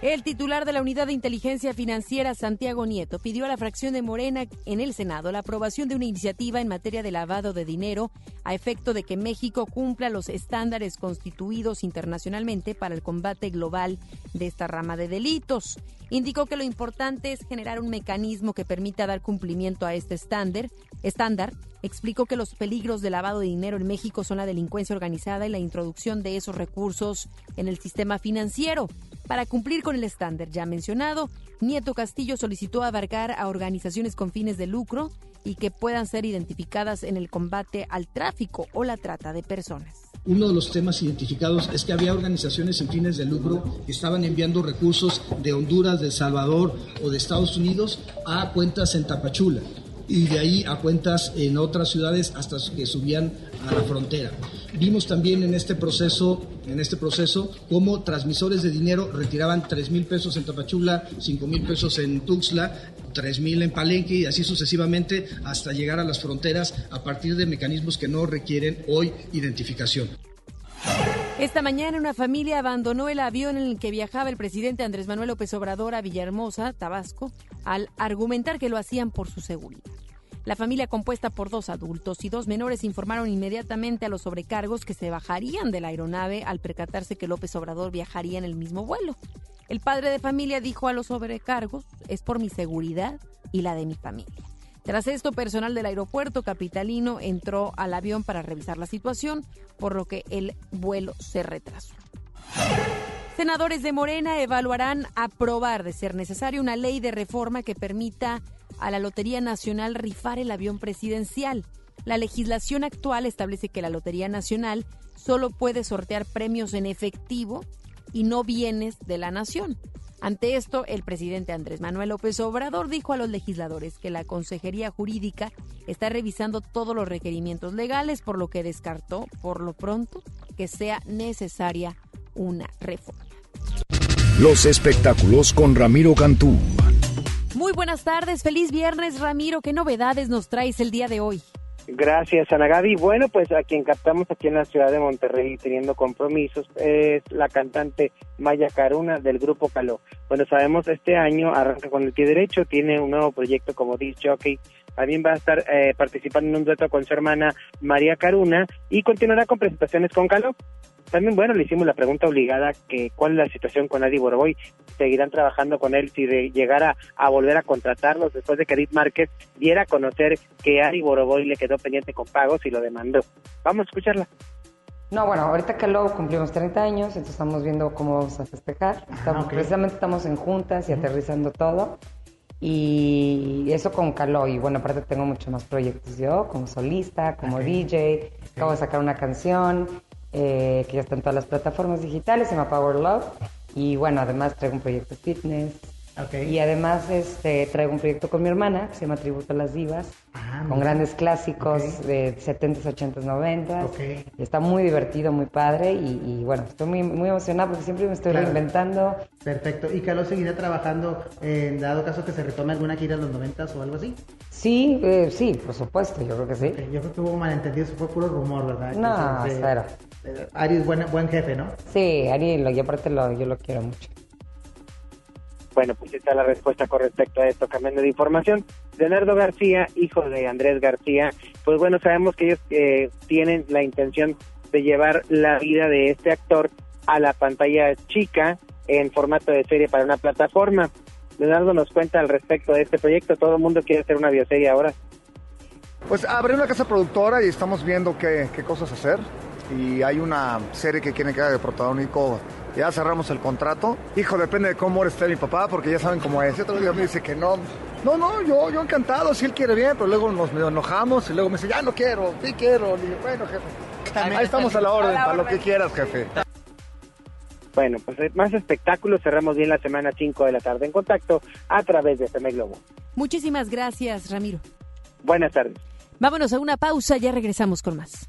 El titular de la Unidad de Inteligencia Financiera, Santiago Nieto, pidió a la fracción de Morena en el Senado la aprobación de una iniciativa en materia de lavado de dinero a efecto de que México cumpla los estándares constituidos internacionalmente para el combate global de esta rama de delitos. Indicó que lo importante es generar un mecanismo que permita dar cumplimiento a este estándar. estándar. Explicó que los peligros de lavado de dinero en México son la delincuencia organizada y la introducción de esos recursos en el sistema financiero. Para cumplir con el estándar ya mencionado, Nieto Castillo solicitó abarcar a organizaciones con fines de lucro y que puedan ser identificadas en el combate al tráfico o la trata de personas. Uno de los temas identificados es que había organizaciones sin fines de lucro que estaban enviando recursos de Honduras, de El Salvador o de Estados Unidos a cuentas en Tapachula y de ahí a cuentas en otras ciudades hasta que subían a la frontera. Vimos también en este proceso, en este proceso, cómo transmisores de dinero retiraban 3 mil pesos en Tapachula, 5 mil pesos en Tuxtla, 3 mil en Palenque y así sucesivamente hasta llegar a las fronteras a partir de mecanismos que no requieren hoy identificación. Esta mañana una familia abandonó el avión en el que viajaba el presidente Andrés Manuel López Obrador a Villahermosa, Tabasco, al argumentar que lo hacían por su seguridad. La familia compuesta por dos adultos y dos menores informaron inmediatamente a los sobrecargos que se bajarían de la aeronave al percatarse que López Obrador viajaría en el mismo vuelo. El padre de familia dijo a los sobrecargos, es por mi seguridad y la de mi familia. Tras esto, personal del aeropuerto capitalino entró al avión para revisar la situación, por lo que el vuelo se retrasó. Senadores de Morena evaluarán aprobar, de ser necesario, una ley de reforma que permita a la Lotería Nacional rifar el avión presidencial. La legislación actual establece que la Lotería Nacional solo puede sortear premios en efectivo y no bienes de la nación. Ante esto, el presidente Andrés Manuel López Obrador dijo a los legisladores que la Consejería Jurídica está revisando todos los requerimientos legales, por lo que descartó, por lo pronto, que sea necesaria una reforma. Los espectáculos con Ramiro Cantú. Muy buenas tardes, feliz viernes Ramiro, ¿qué novedades nos traes el día de hoy? Gracias, Ana Gaby. Bueno, pues a quien captamos aquí en la ciudad de Monterrey teniendo compromisos es la cantante Maya Caruna del grupo Caló. Bueno, sabemos este año arranca con el pie derecho, tiene un nuevo proyecto como disc jockey. También va a estar eh, participando en un dueto con su hermana María Caruna y continuará con presentaciones con Caló. También, bueno, le hicimos la pregunta obligada que cuál es la situación con Adi Boroboy. ¿Seguirán trabajando con él si de, llegara a volver a contratarlos después de que Edith Márquez diera a conocer que Adi Boroboy le quedó pendiente con pagos y lo demandó? Vamos a escucharla. No, bueno, ahorita que luego cumplimos 30 años, entonces estamos viendo cómo vamos a festejar. Estamos, Precisamente estamos en juntas y aterrizando todo. Y eso con Caló. Y bueno, aparte tengo muchos más proyectos yo, como solista, como DJ. Acabo de sacar una canción eh, que ya está en todas las plataformas digitales, se llama Power Love. Y bueno, además traigo un proyecto fitness. Y además este, traigo un proyecto con mi hermana que se llama Tributo a las Divas, Ah, con grandes clásicos de 70s, 80s, 90s. Y está muy divertido, muy padre. Y, y bueno, estoy muy, muy emocionada porque siempre me estoy Claro. reinventando. Perfecto. ¿Y Carlos seguirá trabajando en dado caso que se retome alguna gira en los 90 o algo así? Sí, eh, sí, por supuesto, yo creo que sí. Yo creo que hubo malentendido, eso fue puro rumor, ¿verdad? No, cero. eh, Ari es buen, buen jefe, ¿no? Sí, Ari, lo, y aparte lo, yo lo quiero mucho. Bueno, pues esta es la respuesta con respecto a esto, cambiando de información. Leonardo García, hijo de Andrés García, pues bueno, sabemos que ellos eh, tienen la intención de llevar la vida de este actor a la pantalla chica en formato de serie para una plataforma. Leonardo nos cuenta al respecto de este proyecto. Todo el mundo quiere hacer una bioserie ahora. Pues abrí una casa productora y estamos viendo qué, qué cosas hacer. Y hay una serie que quieren que haga de protagónico. Ya cerramos el contrato. Hijo, depende de cómo esté mi papá, porque ya saben cómo es. Y otro día me dice que no. No, no, yo, yo encantado, si él quiere bien, pero luego nos medio enojamos y luego me dice, ya no quiero, sí quiero. Y bueno, jefe, ahí estamos a la orden, para lo que quieras, jefe. Bueno, pues eh, más espectáculos. Cerramos bien la semana 5 de la tarde en contacto a través de FM Globo. Muchísimas gracias, Ramiro. Buenas tardes. Vámonos a una pausa, ya regresamos con más.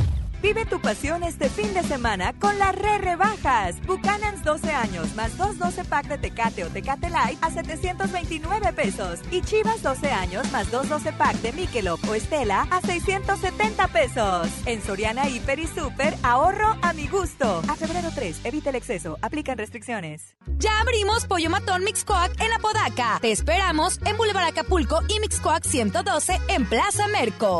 Vive tu pasión este fin de semana con las re rebajas. Buchanan's 12 años más 2 12 pack de Tecate o Tecate Light a 729 pesos. Y Chivas 12 años más 2 12 pack de Michelob o Estela a 670 pesos. En Soriana Hiper y Super, ahorro a mi gusto. A febrero 3, evita el exceso. Aplican restricciones. Ya abrimos Pollo Matón Mixcoac en Apodaca. Te esperamos en Boulevard Acapulco y Mixcoac 112 en Plaza Merco.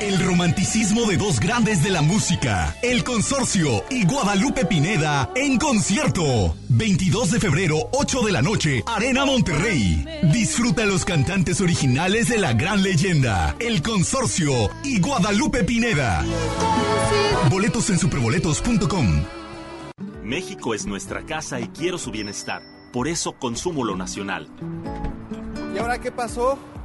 El romanticismo de dos grandes de la música, El Consorcio y Guadalupe Pineda en concierto. 22 de febrero, 8 de la noche, Arena Monterrey. Disfruta los cantantes originales de la gran leyenda, El Consorcio y Guadalupe Pineda. Boletos en superboletos.com. México es nuestra casa y quiero su bienestar. Por eso consumo lo nacional. ¿Y ahora qué pasó?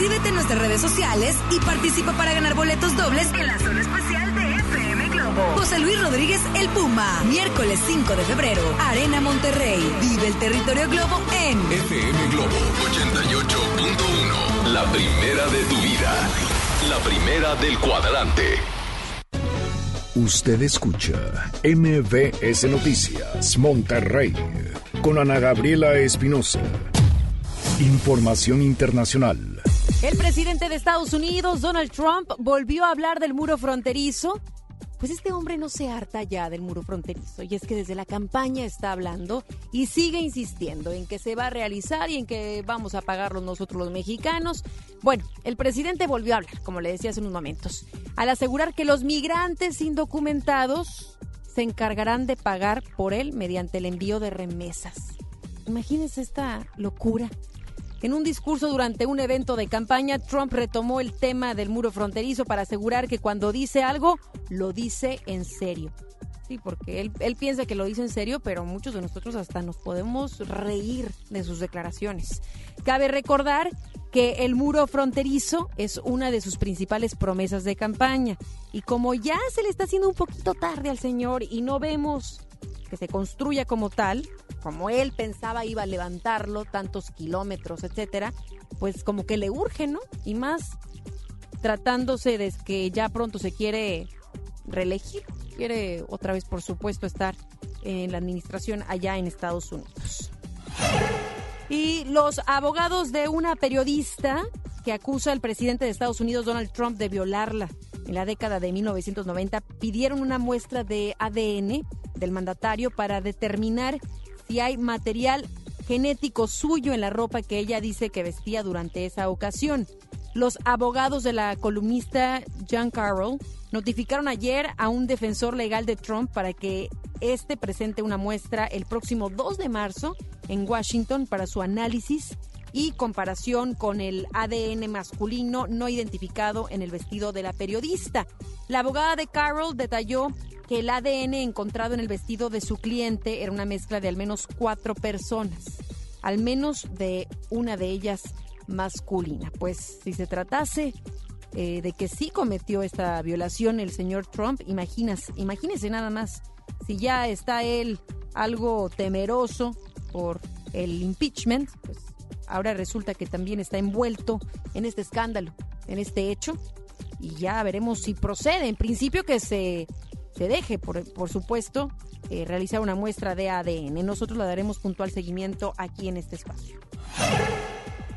Inscríbete en nuestras redes sociales y participa para ganar boletos dobles en la zona especial de FM Globo. José Luis Rodríguez El Puma, miércoles 5 de febrero, Arena Monterrey. Vive el territorio Globo en FM Globo 88.1. La primera de tu vida. La primera del cuadrante. Usted escucha MBS Noticias Monterrey con Ana Gabriela Espinosa. Información internacional. El presidente de Estados Unidos, Donald Trump, volvió a hablar del muro fronterizo. Pues este hombre no se harta ya del muro fronterizo y es que desde la campaña está hablando y sigue insistiendo en que se va a realizar y en que vamos a pagarlo nosotros los mexicanos. Bueno, el presidente volvió a hablar, como le decía hace unos momentos, al asegurar que los migrantes indocumentados se encargarán de pagar por él mediante el envío de remesas. Imagínense esta locura. En un discurso durante un evento de campaña, Trump retomó el tema del muro fronterizo para asegurar que cuando dice algo, lo dice en serio. Sí, porque él, piensa que lo dice en serio, pero muchos de nosotros hasta nos podemos reír de sus declaraciones. Cabe recordar que el muro fronterizo es una de sus principales promesas de campaña. Y como ya se le está haciendo un poquito tarde al señor y no vemos que se construya como tal, como él pensaba iba a levantarlo, tantos kilómetros, etcétera, pues como que le urge, ¿no? Y más tratándose de que ya pronto se quiere reelegir, quiere otra vez, por supuesto, estar en la administración allá en Estados Unidos. Y los abogados de una periodista que acusa al presidente de Estados Unidos, Donald Trump, de violarla en la década de 1990, pidieron una muestra de ADN del mandatario para determinar si hay material genético suyo en la ropa que ella dice que vestía durante esa ocasión. Los abogados de la columnista John Carroll notificaron ayer a un defensor legal de Trump para que este presente una muestra el próximo 2 de marzo en Washington para su análisis y comparación con el ADN masculino no identificado en el vestido de la periodista. La abogada de Carroll detalló que el ADN encontrado en el vestido de su cliente era una mezcla de al menos cuatro personas, al menos de una de ellas masculina. Pues si se tratase eh, de que sí cometió esta violación el señor Trump. Imaginas, imagínese nada más, si ya está él algo temeroso por el impeachment, pues ahora resulta que también está envuelto en este escándalo, en este hecho, y ya veremos si procede. En principio que se, se deje, por, por supuesto, eh, realizar una muestra de ADN. Nosotros le daremos puntual seguimiento aquí en este espacio.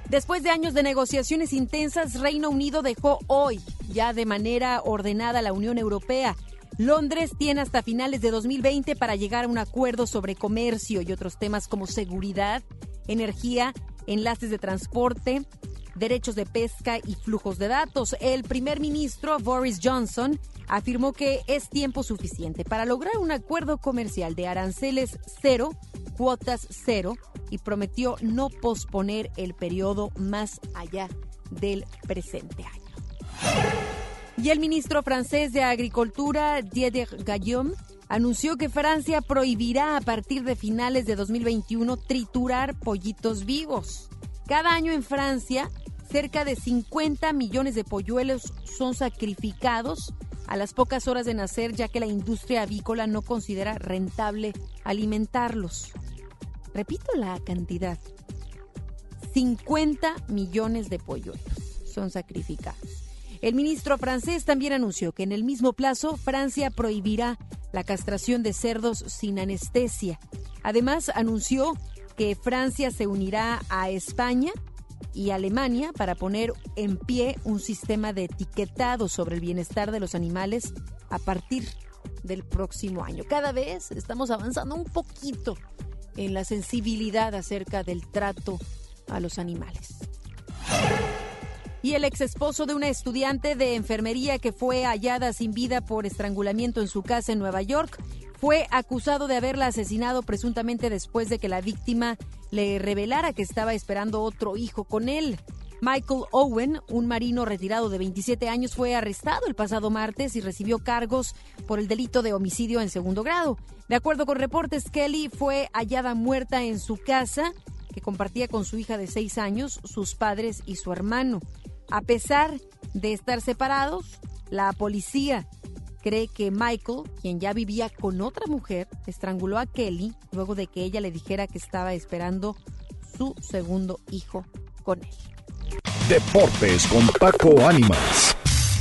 Después de años de negociaciones intensas, Reino Unido dejó hoy, ya de manera ordenada, la Unión Europea. Londres tiene hasta finales de 2020 para llegar a un acuerdo sobre comercio y otros temas como seguridad, energía, enlaces de transporte, derechos de pesca y flujos de datos. El primer ministro Boris Johnson afirmó que es tiempo suficiente para lograr un acuerdo comercial de aranceles cero, cuotas cero y prometió no posponer el periodo más allá del presente año. Y el ministro francés de Agricultura, Didier Gallaume, anunció que Francia prohibirá a partir de finales de 2021 triturar pollitos vivos. Cada año en Francia, cerca de 50 millones de polluelos son sacrificados a las pocas horas de nacer, ya que la industria avícola no considera rentable alimentarlos. Repito la cantidad. 50 millones de polluelos son sacrificados. El ministro francés también anunció que en el mismo plazo Francia prohibirá la castración de cerdos sin anestesia. Además, anunció que Francia se unirá a España y Alemania para poner en pie un sistema de etiquetado sobre el bienestar de los animales a partir del próximo año. Cada vez estamos avanzando un poquito en la sensibilidad acerca del trato a los animales. Y el ex esposo de una estudiante de enfermería que fue hallada sin vida por estrangulamiento en su casa en Nueva York fue acusado de haberla asesinado presuntamente después de que la víctima le revelara que estaba esperando otro hijo con él. Michael Owen, un marino retirado de 27 años, fue arrestado el pasado martes y recibió cargos por el delito de homicidio en segundo grado. De acuerdo con reportes, Kelly fue hallada muerta en su casa, que compartía con su hija de 6 años, sus padres y su hermano. A pesar de estar separados, la policía cree que Michael, quien ya vivía con otra mujer, estranguló a Kelly luego de que ella le dijera que estaba esperando su segundo hijo con él. Deportes con Paco Ánimas.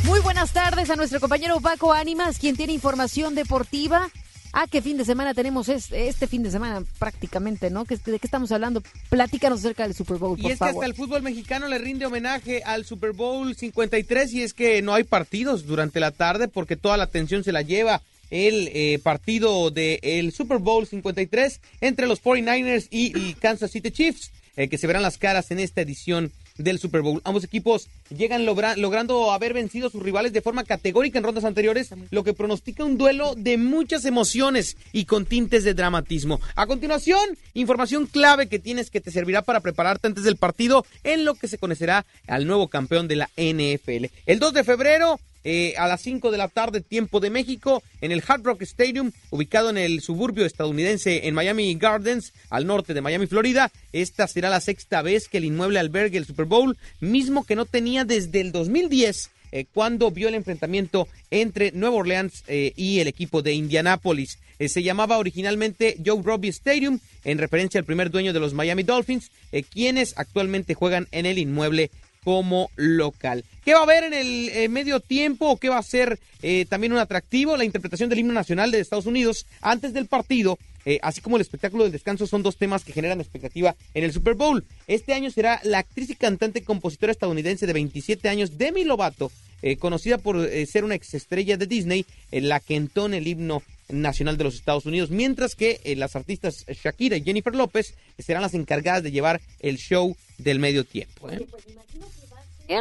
Muy buenas tardes a nuestro compañero Paco Ánimas, quien tiene información deportiva. Ah, qué fin de semana tenemos este, este fin de semana prácticamente, ¿no? ¿De qué estamos hablando? Platícanos acerca del Super Bowl, por Y es que hasta el fútbol mexicano le rinde homenaje al Super Bowl 53 y es que no hay partidos durante la tarde porque toda la atención se la lleva el eh, partido del Super Bowl 53 entre los 49ers y, y Kansas City Chiefs, eh, que se verán las caras en esta edición del Super Bowl. Ambos equipos llegan logrando haber vencido a sus rivales de forma categórica en rondas anteriores, lo que pronostica un duelo de muchas emociones y con tintes de dramatismo. A continuación, información clave que tienes que te servirá para prepararte antes del partido en lo que se conocerá al nuevo campeón de la NFL. El 2 de febrero eh, a las 5 de la tarde, tiempo de México, en el Hard Rock Stadium, ubicado en el suburbio estadounidense en Miami Gardens, al norte de Miami, Florida. Esta será la sexta vez que el inmueble albergue el Super Bowl, mismo que no tenía desde el 2010. Eh, cuando vio el enfrentamiento entre Nueva Orleans eh, y el equipo de Indianápolis. se llamaba originalmente Joe Robbie Stadium, en referencia al primer dueño de los Miami Dolphins, quienes actualmente juegan en el inmueble como local. ¿Qué va a haber en el eh, medio tiempo o qué va a ser eh, también un atractivo? La interpretación del himno nacional de Estados Unidos antes del partido, eh, así como el espectáculo del descanso, son dos temas que generan expectativa en el Super Bowl. Este año será la actriz y cantante compositora estadounidense de 27 años, Demi Lovato, conocida por ser una exestrella de Disney, la que entone el himno nacional de los Estados Unidos, mientras que las artistas Shakira y Jennifer López serán las encargadas de llevar el show del medio tiempo.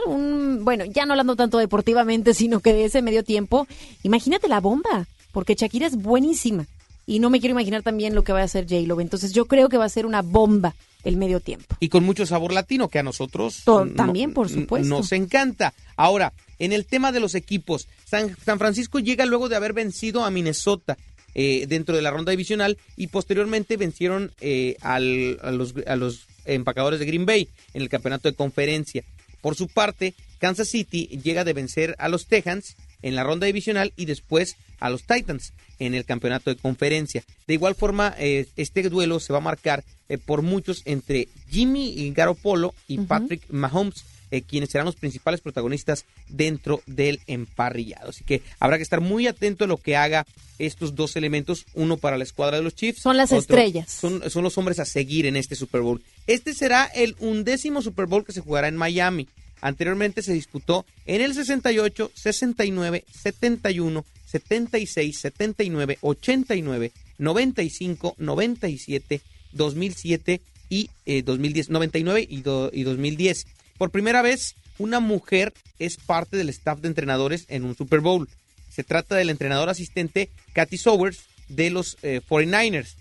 Un, bueno, ya no hablando tanto deportivamente, sino que de ese medio tiempo, imagínate la bomba, porque Shakira es buenísima. Y no me quiero imaginar también lo que va a hacer J-Lo. Entonces yo creo que va a ser una bomba el medio tiempo. Y con mucho sabor latino, que a nosotros también, por supuesto. Nos encanta. Ahora, en el tema de los equipos, San, Francisco llega luego de haber vencido a Minnesota. Eh, dentro de la ronda divisional y posteriormente vencieron eh, al, a, los, a los empacadores de Green Bay en el campeonato de conferencia. Por su parte, Kansas City llega de vencer a los Texans en la ronda divisional y después a los Titans en el campeonato de conferencia. De igual forma, eh, este duelo se va a marcar eh, por muchos entre Jimmy Garoppolo y Patrick Mahomes, eh, quienes serán los principales protagonistas dentro del emparrillado. Así que habrá que estar muy atento a lo que haga estos dos elementos, uno para la escuadra de los Chiefs. Son las otro- estrellas. Son, son los hombres a seguir en este Super Bowl. Este será el undécimo Super Bowl que se jugará en Miami. Anteriormente se disputó en el 68, 69, 71, 76, 79, 89, 95, 97, 2007 y eh, 2010, 99 y, do- y 2010. Por primera vez, una mujer es parte del staff de entrenadores en un Super Bowl. Se trata del entrenador asistente Kathy Sowers de los eh, 49ers.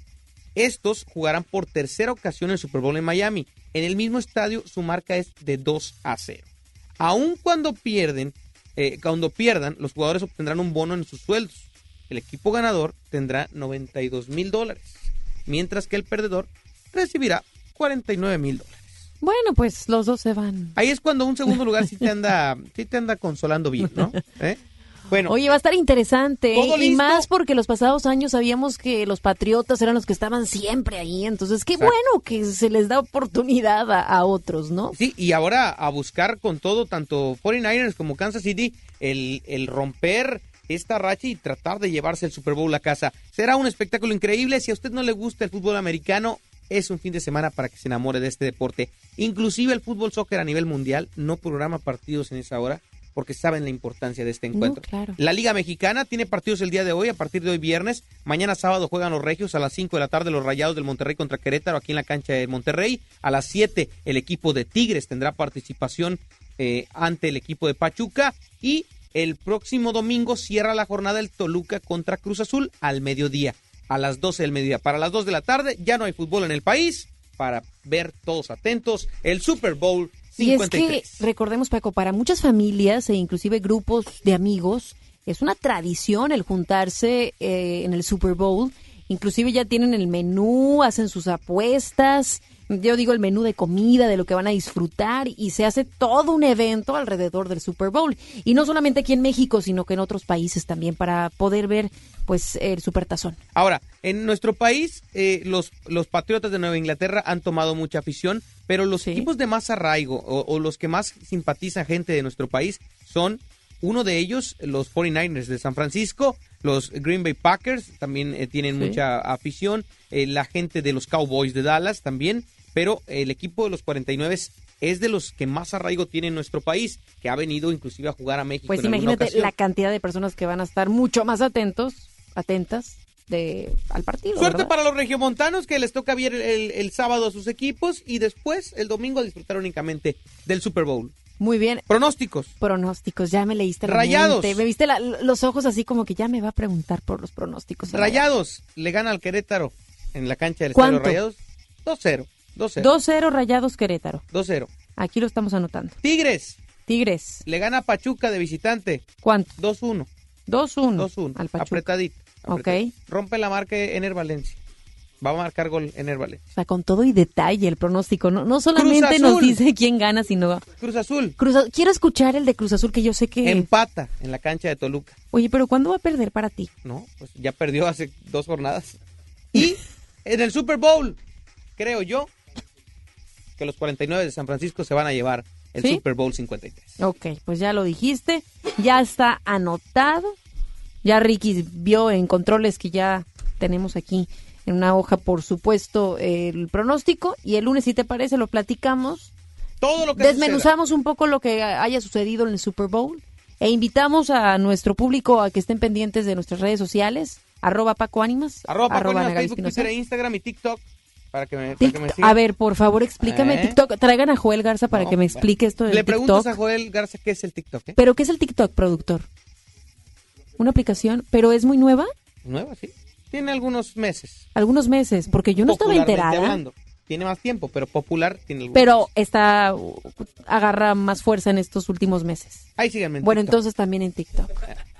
Estos jugarán por tercera ocasión el Super Bowl en Miami. En el mismo estadio su marca es de 2 a 0. Aun cuando pierden, eh, cuando pierdan, los jugadores obtendrán un bono en sus sueldos. El equipo ganador tendrá 92 mil dólares, mientras que el perdedor recibirá 49 mil dólares. Bueno, pues los dos se van. Ahí es cuando un segundo lugar sí te anda, sí te anda consolando bien, ¿no? ¿Eh? Bueno, Oye, va a estar interesante. ¿Todo Y más porque los pasados años sabíamos que los patriotas eran los que estaban siempre ahí. Entonces, qué Exacto. bueno que se les da oportunidad a, a otros, ¿no? Sí, y ahora a buscar con todo, tanto 49ers como Kansas City, el, el romper esta racha y tratar de llevarse el Super Bowl a casa. Será un espectáculo increíble. Si a usted no le gusta el fútbol americano, es un fin de semana para que se enamore de este deporte. Inclusive el fútbol soccer a nivel mundial no programa partidos en esa hora porque saben la importancia de este encuentro. claro. La Liga Mexicana tiene partidos el día de hoy, a partir de hoy viernes. Mañana sábado juegan los Regios a las 5 de la tarde, los Rayados del Monterrey contra Querétaro aquí en la cancha de Monterrey. A las 7 el equipo de Tigres tendrá participación eh, ante el equipo de Pachuca. Y el próximo domingo cierra la jornada el Toluca contra Cruz Azul al mediodía, a las 12 del mediodía. Para las 2 de la tarde ya no hay fútbol en el país. Para ver todos atentos el Super Bowl Y es 53. que, recordemos, Paco, para muchas familias e inclusive grupos de amigos, es una tradición el juntarse eh, en el Super Bowl. Inclusive ya tienen el menú, hacen sus apuestas, yo digo el menú de comida, de lo que van a disfrutar, y se hace todo un evento alrededor del Super Bowl. Y no solamente aquí en México, sino que en otros países también, para poder ver pues el Supertazón. Ahora, en nuestro país, eh, los, los Patriotas de Nueva Inglaterra han tomado mucha afición, pero los equipos de más arraigo o, o los que más simpatiza gente de nuestro país son uno de ellos, los 49ers de San Francisco, los Green Bay Packers también eh, tienen Sí. mucha afición, eh, la gente de los Cowboys de Dallas también, pero el equipo de los 49 es de los que más arraigo tiene en nuestro país, que ha venido inclusive a jugar a México. Pues en imagínate la cantidad de personas que van a estar mucho más atentos, atentas de al partido. Suerte ¿verdad? para los regiomontanos que les toca ver el, el sábado a sus equipos y después el domingo a disfrutar únicamente del Super Bowl. Muy bien. Pronósticos. Pronósticos, ya me leíste la Rayados. mente. Me viste la- los ojos así como que ya me va a preguntar por los pronósticos. Rayados le gana al Querétaro en la cancha del ¿Cuánto? Estadio Rayados. 2-0. 2-0. 2-0 Rayados Querétaro. 2-0. Aquí lo estamos anotando. Tigres Tigres. le gana a Pachuca de visitante. ¿Cuánto? 2-1. 2-1. 2-1. Al Pachuca. Apretadito. Ok. apretadito. Rompe la marca Ener Valencia. Va a marcar gol Ener Valencia. O sea, con todo y detalle el pronóstico. No, no solamente nos dice quién gana, sino... Cruz Azul Cruz Azul- Quiero escuchar el de Cruz Azul, que yo sé que... empata en la cancha de Toluca. Oye, pero ¿cuándo va a perder para ti? No, pues ya perdió hace dos jornadas. Y en el Super Bowl, creo yo, que los 49 de San Francisco se van a llevar el ¿Sí? Super Bowl 53. Ok, pues ya lo dijiste, ya está anotado. Ya Ricky vio en controles que ya tenemos aquí en una hoja, por supuesto, el pronóstico. Y el lunes, si te parece, lo platicamos. Todo lo que Desmenuzamos un poco lo que haya sucedido en el Super Bowl. E invitamos a nuestro público a que estén pendientes de nuestras redes sociales. Arroba Paco Ánimas. Arroba Paco arroba Ánimas, Facebook. Twitter, e Instagram y TikTok para que me, para que me a ver, por favor, explícame ¿Eh? TikTok. Traigan a Joel Garza para No, que me explique esto del Le preguntas TikTok. a Joel Garza qué es el TikTok, ¿eh? ¿Pero qué es el TikTok, productor? Una aplicación, pero es muy nueva, Nueva, sí. Tiene algunos meses. algunos meses, porque yo no estaba enterada. hablando. Tiene más tiempo, pero popular tiene. Pero está agarra más fuerza en estos últimos meses. Ahí síganme en Bueno, TikTok. entonces también en TikTok.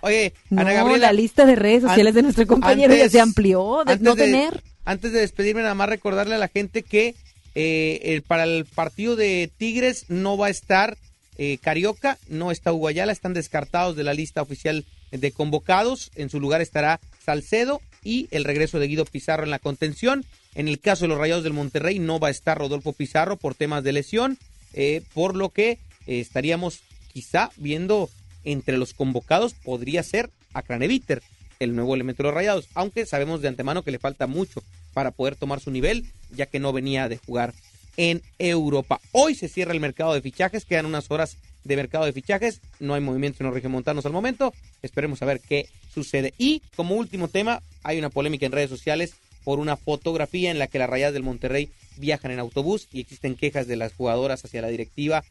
Oye, No, Ana Gabriela. la lista de redes sociales de nuestro compañero ya se amplió de antes no tener. Antes de despedirme, nada más recordarle a la gente que eh, el- para el partido de Tigres no va a estar eh, Carioca, no está Hugo Ayala, están descartados de la lista oficial de convocados. En su lugar estará Salcedo y el regreso de Guido Pizarro en la contención. En el caso de los Rayados del Monterrey no va a estar Rodolfo Pizarro por temas de lesión, eh, por lo que eh, estaríamos quizá viendo entre los convocados podría ser a Craneviter, el nuevo elemento de los Rayados, aunque sabemos de antemano que le falta mucho para poder tomar su nivel, ya que no venía de jugar en Europa. Hoy se cierra el mercado de fichajes, quedan unas horas de mercado de fichajes, no hay movimiento en los montanos al momento, esperemos a ver qué sucede. Y como último tema, hay una polémica en redes sociales por una fotografía en la que las rayadas del Monterrey viajan en autobús y existen quejas de las jugadoras hacia la directiva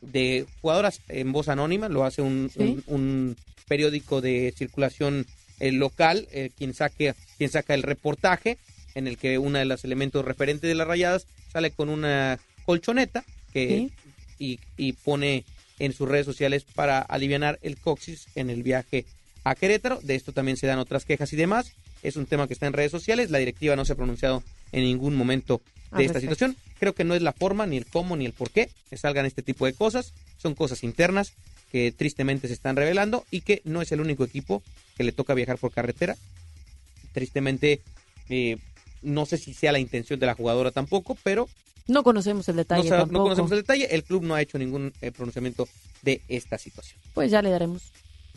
de jugadoras en voz anónima, lo hace un, un, periódico de circulación eh, local, eh, quien, saque, quien saca el reportaje en el que uno de los elementos referentes de las rayadas sale con una colchoneta que, y, y, pone en sus redes sociales para aliviar el coxis en el viaje a Querétaro. De esto también se dan otras quejas y demás. Es un tema que está en redes sociales. La directiva no se ha pronunciado en ningún momento de esta situación. Creo que no es la forma, ni el cómo, ni el por qué que salgan este tipo de cosas. Son cosas internas que tristemente se están revelando y que no es el único equipo que le toca viajar por carretera. Tristemente, eh, no sé si sea la intención de la jugadora tampoco, pero... No conocemos el detalle. No, no conocemos el detalle. El club no ha hecho ningún eh, pronunciamiento de esta situación. Pues ya le daremos.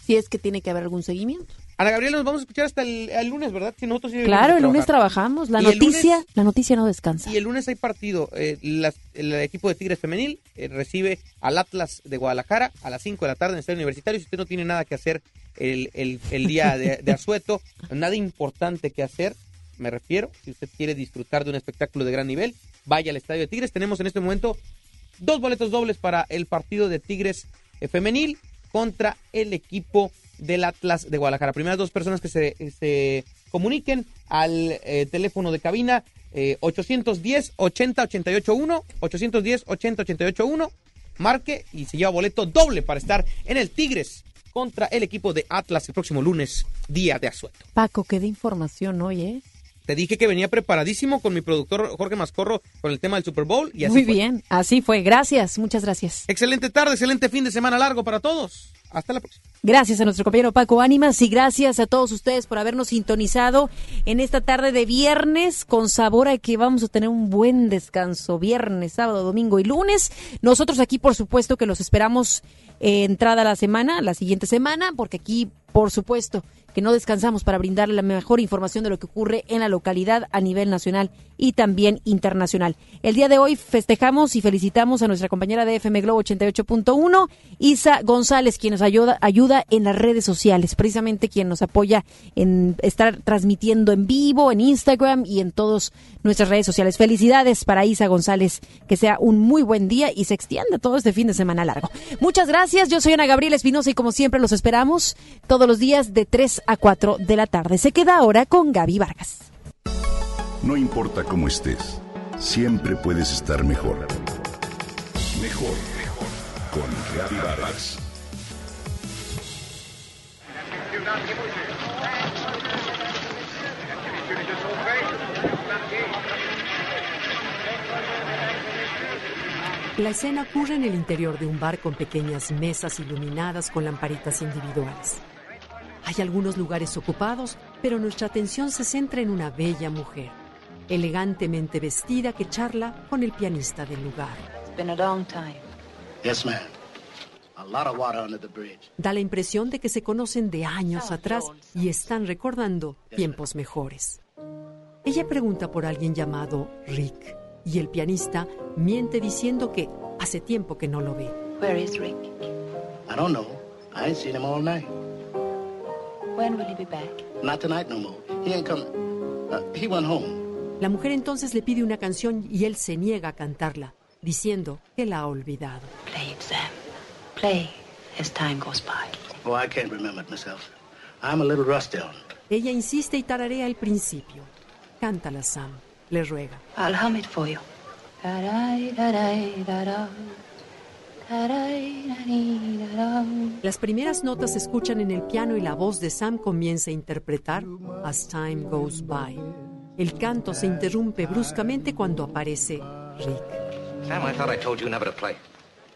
Si es que tiene que haber algún seguimiento. Ana Gabriela, nos vamos a escuchar hasta el, lunes, ¿verdad? Si nosotros claro, el lunes trabajamos. La noticia, la noticia no descansa. Y el lunes hay partido. Eh, el equipo de Tigres Femenil eh, recibe al Atlas de Guadalajara a las 5 de la tarde en el Estadio Universitario. Si usted no tiene nada que hacer el, el, día de, de, asueto, nada importante que hacer, me refiero, si usted quiere disfrutar de un espectáculo de gran nivel, vaya al Estadio de Tigres. Tenemos en este momento dos boletos dobles para el partido de Tigres eh, Femenil contra el equipo del Atlas de Guadalajara. Primeras dos personas que se, comuniquen al eh, teléfono de cabina 810 80 88 1, 810 80 88 1, marque y se lleva boleto doble para estar en el Tigres contra el equipo de Atlas el próximo lunes, día de asueto. Paco, qué de información hoy, ¿eh? Te dije que venía preparadísimo con mi productor Jorge Mascorro con el tema del Super Bowl y así Muy bien, así fue. Gracias, muchas gracias. Excelente tarde, excelente fin de semana largo para todos. Hasta la próxima. Gracias a nuestro compañero Paco Ánimas y gracias a todos ustedes por habernos sintonizado en esta tarde de viernes con sabor a que vamos a tener un buen descanso viernes, sábado, domingo y lunes. Nosotros aquí por supuesto que los esperamos eh, entrada la semana, la siguiente semana, porque aquí por supuesto que no descansamos para brindarle la mejor información de lo que ocurre en la localidad a nivel nacional y también internacional. El día de hoy festejamos y felicitamos a nuestra compañera de FM Globo 88.1, Isa González, quien nos ayuda, ayuda en las redes sociales, precisamente quien nos apoya en estar transmitiendo en vivo, en Instagram y en todas nuestras redes sociales. Felicidades para Isa González, que sea un muy buen día y se extienda todo este fin de semana largo. Muchas gracias, yo soy Ana Gabriela Espinosa y como siempre los esperamos todos los días de 3 a 4 de la tarde. Se queda ahora con Gaby Vargas. No importa cómo estés, siempre puedes estar mejor. Mejor, mejor. Con Vargas. La escena ocurre en el interior de un bar con pequeñas mesas iluminadas con lamparitas individuales. Hay algunos lugares ocupados, pero nuestra atención se centra en una bella mujer elegantemente vestida que charla con el pianista del lugar. Da la impresión de que se conocen de años atrás y están recordando tiempos mejores. Ella pregunta por alguien llamado Rick y el pianista miente diciendo que hace tiempo que no lo ve. Where is Rick? I don't know. I ain't seen him all night. When will he be back? Not tonight no more. He ain't coming. Uh, he went home. La mujer entonces le pide una canción y él se niega a cantarla, diciendo que la ha olvidado. Play it, Sam. Play as time goes by. Oh, I can't remember it myself. I'm a little rusty on it. Ella insiste y tararea el principio. Cántala, Sam, le ruega. I'll hum it for you. Las primeras notas se escuchan en el piano y la voz de Sam comienza a interpretar As Time Goes By. El canto se interrumpe bruscamente cuando aparece Rick. Sam, I thought I told you never to play.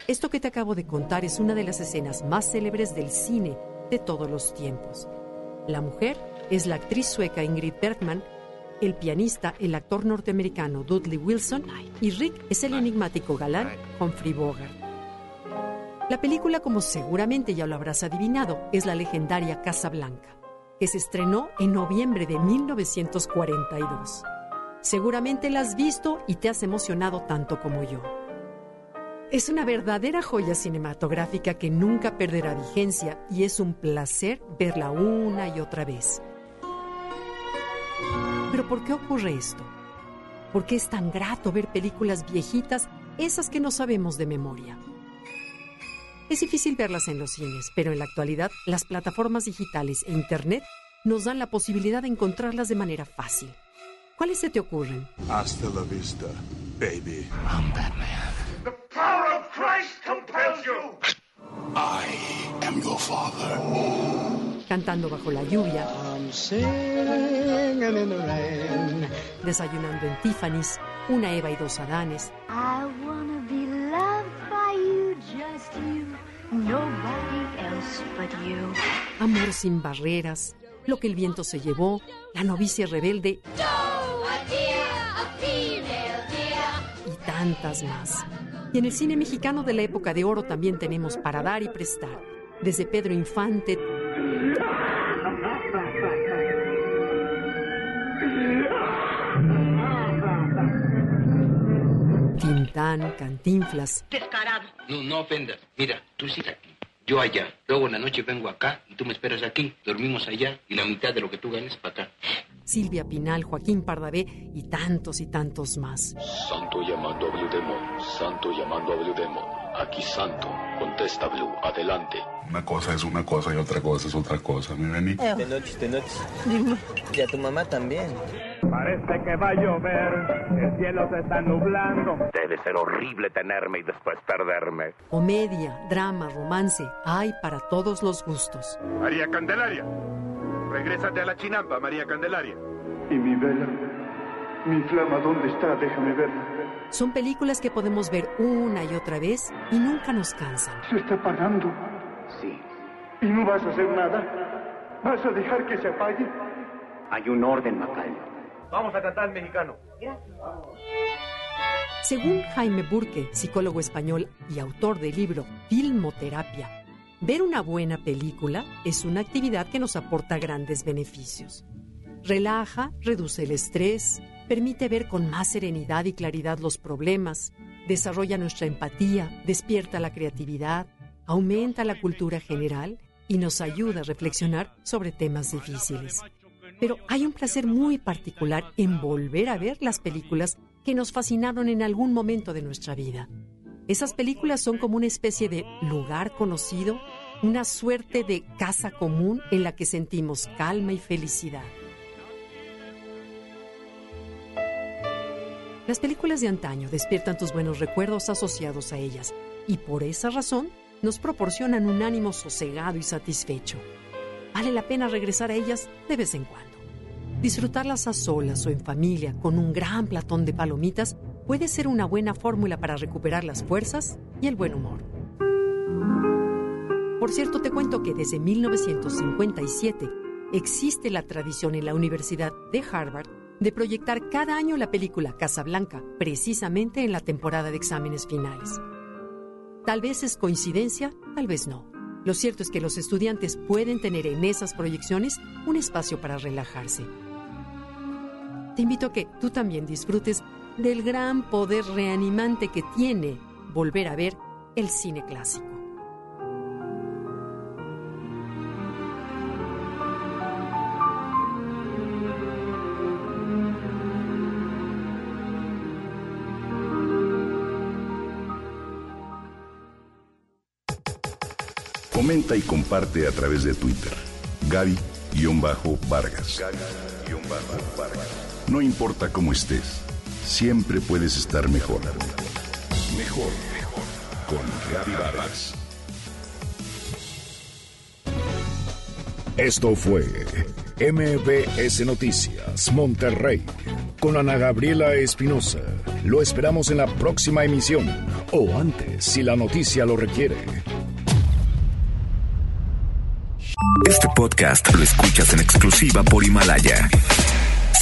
Esto que te acabo de contar es una de las escenas más célebres del cine de todos los tiempos. La mujer es la actriz sueca Ingrid Bergman, el pianista, el actor norteamericano Dudley Wilson y Rick es el enigmático galán Humphrey Bogart. La película, como seguramente ya lo habrás adivinado, es la legendaria Casa Blanca, que se estrenó en noviembre de 1942. Seguramente la has visto y te has emocionado tanto como yo. Es una verdadera joya cinematográfica que nunca perderá vigencia y es un placer verla una y otra vez. Pero ¿por qué ocurre esto? ¿Por qué es tan grato ver películas viejitas, esas que no sabemos de memoria? Es difícil verlas en los cines, pero en la actualidad las plataformas digitales e Internet nos dan la posibilidad de encontrarlas de manera fácil. ¿Cuáles se te ocurren? Hasta la vista, baby. I'm Batman. The power of Christ compels you. I am your father. Cantando bajo la lluvia. I'm singing in the rain. Desayunando en Tiffany's. Una Eva y dos Adanes. I wanna be loved by you, just you. Amor sin barreras. Lo que el viento se llevó. La novicia rebelde. Y tantas más. Y en el cine mexicano de la época de oro también tenemos para dar y prestar. Desde Pedro Infante. Tintán, Cantinflas. Descarado. No, no ofendas. Mira, tú sí aquí. Yo allá. Luego en la noche vengo acá y tú me esperas aquí. Dormimos allá y la mitad de lo que tú ganes para acá. Silvia Pinal, Joaquín Pardavé y tantos y tantos más. Santo llamando a Blue Demon. Santo llamando a Blue Demon. Aquí Santo. Contesta Blue. Adelante. Una cosa es una cosa y otra cosa es otra cosa, mi Beni. De noche, de noche. Y a tu mamá también. Parece que va a llover, el cielo se está nublando. Debe ser horrible tenerme y después perderme. Comedia, drama, romance, hay para todos los gustos. María Candelaria, regrésate a la chinampa, María Candelaria. ¿Y mi vela? ¿Mi flama dónde está? Déjame verla. Son películas que podemos ver una y otra vez y nunca nos cansan. Se está apagando. Sí. ¿Y no vas a hacer nada? ¿Vas a dejar que se apague? Hay un orden, Macayo. Vamos a cantar mexicano. Según Jaime Burke, psicólogo español y autor del libro Filmoterapia, ver una buena película es una actividad que nos aporta grandes beneficios. Relaja, reduce el estrés, permite ver con más serenidad y claridad los problemas, desarrolla nuestra empatía, despierta la creatividad, aumenta la cultura general y nos ayuda a reflexionar sobre temas difíciles. Pero hay un placer muy particular en volver a ver las películas que nos fascinaron en algún momento de nuestra vida. Esas películas son como una especie de lugar conocido, una suerte de casa común en la que sentimos calma y felicidad. Las películas de antaño despiertan tus buenos recuerdos asociados a ellas y por esa razón nos proporcionan un ánimo sosegado y satisfecho. Vale la pena regresar a ellas de vez en cuando. Disfrutarlas a solas o en familia con un gran platón de palomitas puede ser una buena fórmula para recuperar las fuerzas y el buen humor. Por cierto, te cuento que desde 1957 existe la tradición en la Universidad de Harvard de proyectar cada año la película Casablanca, precisamente en la temporada de exámenes finales. Tal vez es coincidencia, tal vez no. Lo cierto es que los estudiantes pueden tener en esas proyecciones un espacio para relajarse. Te invito a que tú también disfrutes del gran poder reanimante que tiene volver a ver el cine clásico. Comenta y comparte a través de Twitter. Gaby-Vargas. Vargas. No importa cómo estés, siempre puedes estar mejor. Mejor, mejor. Con Gaby Vargas. Esto fue MBS Noticias, Monterrey, con Ana Gabriela Espinosa. Lo esperamos en la próxima emisión, o antes, si la noticia lo requiere. Este podcast lo escuchas en exclusiva por Himalaya.